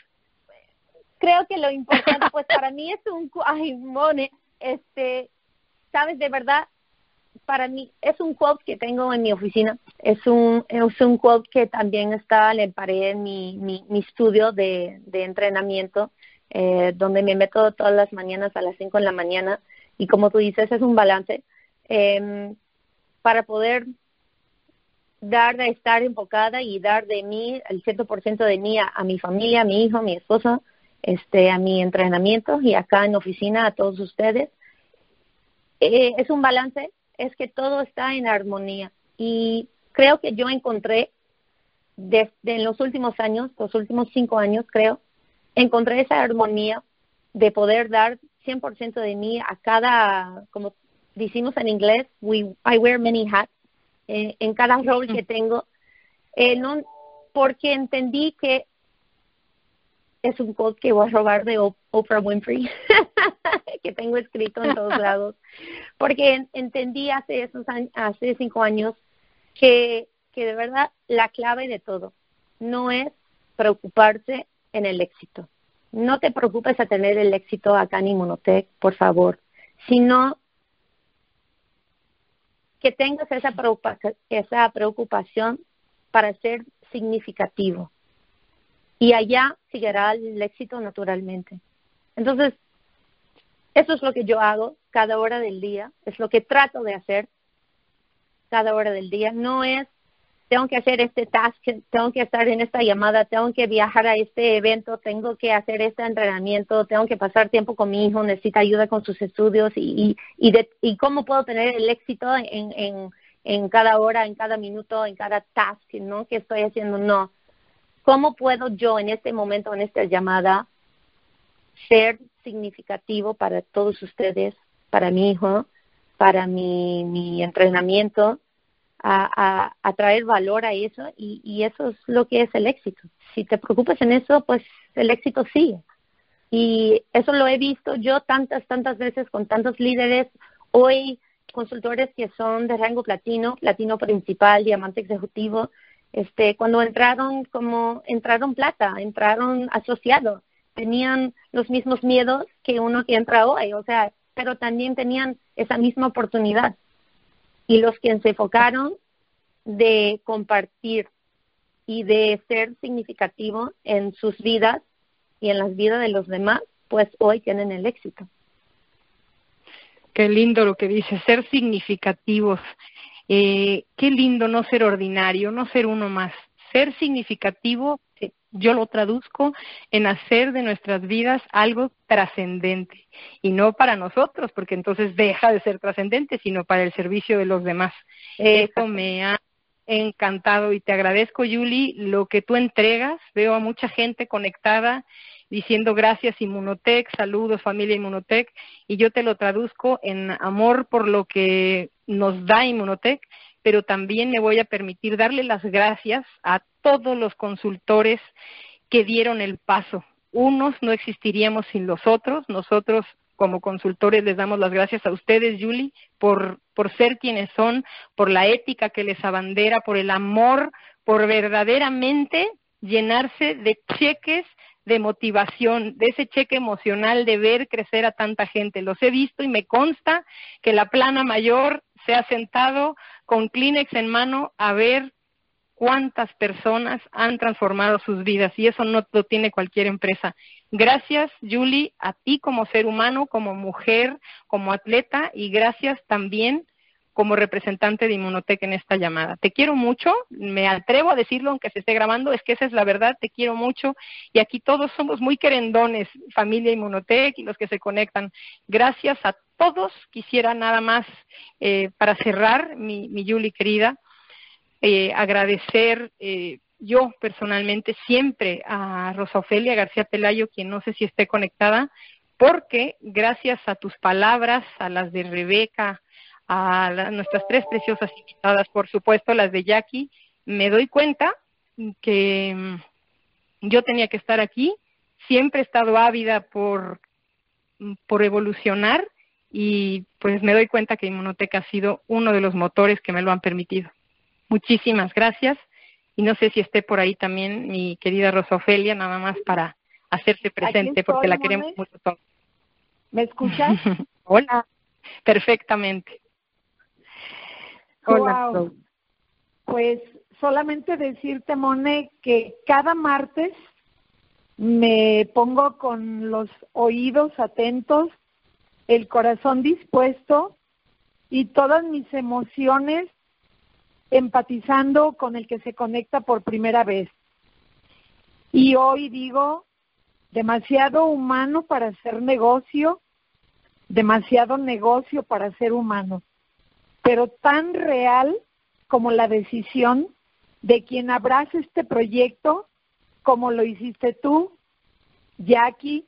creo que lo importante, pues para mí es un, ay, Mone, este, sabes, de verdad, para mí es un quote que tengo en mi oficina, es un, es un quote que también está en pared en mi, mi, mi estudio de, de entrenamiento eh, donde me meto todas las mañanas a las 5 de la mañana y como tú dices es un balance eh, para poder dar de estar enfocada y dar de mí el ciento de mí a, mi familia, a mi hijo, a mi esposo, este, a mi entrenamiento y acá en oficina a todos ustedes. Eh, es un balance, es que todo está en armonía y creo que yo encontré desde en los últimos años, los últimos cinco años creo, encontré esa armonía de poder dar 100% de mí a cada, como decimos en inglés, we, I wear many hats, eh, en cada rol que tengo, eh, no, porque entendí que es un quote que voy a robar de Oprah Winfrey, que tengo escrito en todos lados, porque entendí hace esos años, hace cinco años que, que de verdad la clave de todo no es preocuparse en el éxito. No te preocupes a tener el éxito acá en Inmunotech, por favor, sino que tengas esa esa preocupación para ser significativo. Y allá seguirá el éxito naturalmente. Entonces, Eso es lo que yo hago cada hora del día, es lo que trato de hacer cada hora del día. No es, tengo que hacer este task, tengo que estar en esta llamada, tengo que viajar a este evento, tengo que hacer este entrenamiento, tengo que pasar tiempo con mi hijo, necesita ayuda con sus estudios y, y, y, y cómo puedo tener el éxito en, en, en cada hora, en cada minuto, en cada task. Que estoy haciendo, no. ¿Cómo puedo yo en este momento, en esta llamada, ser significativo para todos ustedes, para mi hijo, para mi, mi entrenamiento, a, a, traer valor a eso y, y eso es lo que es el éxito. Si te preocupas en eso, pues el éxito sigue. Y eso lo he visto yo tantas, tantas veces con tantos líderes. Hoy consultores que son de rango platino, platino principal, diamante ejecutivo, este, cuando entraron como entraron plata, entraron asociados, tenían los mismos miedos que uno que entra hoy, o sea, pero también tenían esa misma oportunidad. Y los que se enfocaron de compartir y de ser significativo en sus vidas y en las vidas de los demás, pues hoy tienen el éxito. Qué lindo lo que dice, ser significativos. Eh, qué lindo no ser ordinario, no ser uno más. Ser significativo yo lo traduzco en hacer de nuestras vidas algo trascendente y no para nosotros, porque entonces deja de ser trascendente, sino para el servicio de los demás. Eso me ha encantado y te agradezco, Yuli, lo que tú entregas. Veo a mucha gente conectada diciendo gracias Inmunotech, saludos familia Inmunotech, y yo te lo traduzco en amor por lo que nos da Inmunotech, pero también me voy a permitir darle las gracias a todos los consultores que dieron el paso. Unos no existiríamos sin los otros. Nosotros como consultores les damos las gracias a ustedes, Julie, por, por ser quienes son, por la ética que les abandera, por el amor, por verdaderamente llenarse de cheques de motivación, de ese cheque emocional de ver crecer a tanta gente. Los he visto y me consta que la plana mayor se ha sentado con Kleenex en mano a ver cuántas personas han transformado sus vidas y eso no lo tiene cualquier empresa. Gracias, Julie, a ti como ser humano, como mujer, como atleta y gracias también como representante de Inmunotech en esta llamada. Te quiero mucho, me atrevo a decirlo aunque se esté grabando, es que esa es la verdad, te quiero mucho y aquí todos somos muy querendones, familia Inmunotech y los que se conectan. Gracias a todos, quisiera nada más eh, para cerrar, mi, mi Julie querida, eh, agradecer eh, yo personalmente siempre a Rosa Ofelia García Pelayo, quien no sé si esté conectada, porque gracias a tus palabras, a las de Rebeca, a nuestras tres preciosas invitadas, por supuesto, las de Jackie, me doy cuenta que mm, yo tenía que estar aquí, siempre he estado ávida por, mm, por evolucionar y pues me doy cuenta que Inmunoteca ha sido uno de los motores que me lo han permitido. Muchísimas gracias. Y no sé si esté por ahí también mi querida Rosa Ofelia, nada más para hacerse presente, porque la queremos mucho. ¿Me escuchas? Hola, perfectamente. Hola. Pues solamente decirte, Mone, que cada martes me pongo con los oídos atentos, el corazón dispuesto y todas mis emociones empatizando con el que se conecta por primera vez. Y hoy digo, demasiado humano para hacer negocio, demasiado negocio para ser humano, pero tan real como la decisión de quien abraza este proyecto, como lo hiciste tú, Jackie,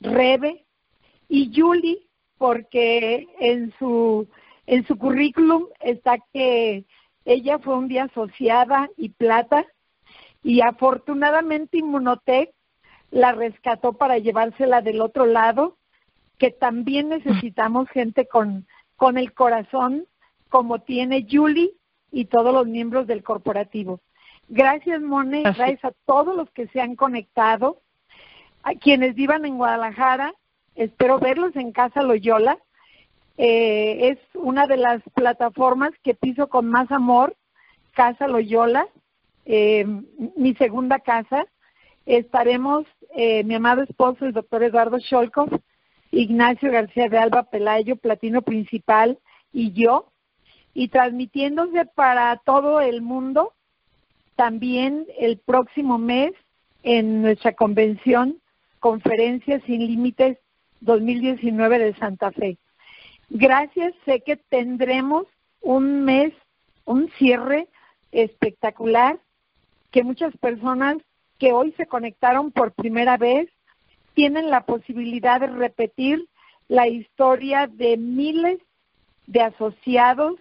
Rebe y Julie, porque en su en su currículum está que ella fue un día asociada y plata y afortunadamente Inmunotech la rescató para llevársela del otro lado, que también necesitamos gente con, con el corazón como tiene Julie y todos los miembros del corporativo. Gracias, Mone, gracias a todos los que se han conectado, a quienes vivan en Guadalajara, espero verlos en Casa Loyola, eh, es una de las plataformas que piso con más amor, Casa Loyola, eh, mi segunda casa. Estaremos, eh, mi amado esposo, el doctor Eduardo Sholkov, Ignacio García de Alba Pelayo, platino principal, y yo, y transmitiéndose para todo el mundo también el próximo mes en nuestra convención Conferencia Sin Límites 2019 de Santa Fe. Gracias, sé que tendremos un mes, un cierre espectacular, que muchas personas que hoy se conectaron por primera vez tienen la posibilidad de repetir la historia de miles de asociados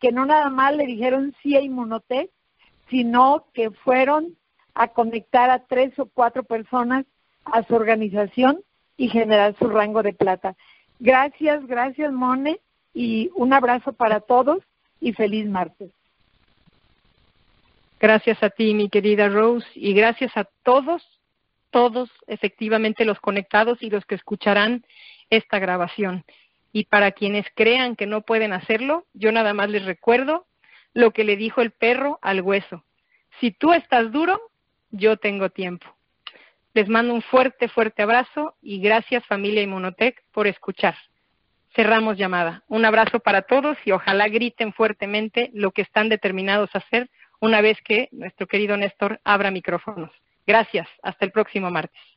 que no nada más le dijeron sí a Inmunotech, sino que fueron a conectar a tres o cuatro personas a su organización y generar su rango de plata. Gracias, gracias Mone y un abrazo para todos y feliz martes. Gracias a ti, mi querida Rose, y gracias a todos, todos efectivamente los conectados y los que escucharán esta grabación. Y para quienes crean que no pueden hacerlo, yo nada más les recuerdo lo que le dijo el perro al hueso. Si tú estás duro, yo tengo tiempo. Les mando un fuerte, fuerte abrazo y gracias familia Inmunotech por escuchar. Cerramos llamada. Un abrazo para todos y ojalá griten fuertemente lo que están determinados a hacer una vez que nuestro querido Néstor abra micrófonos. Gracias. Hasta el próximo martes.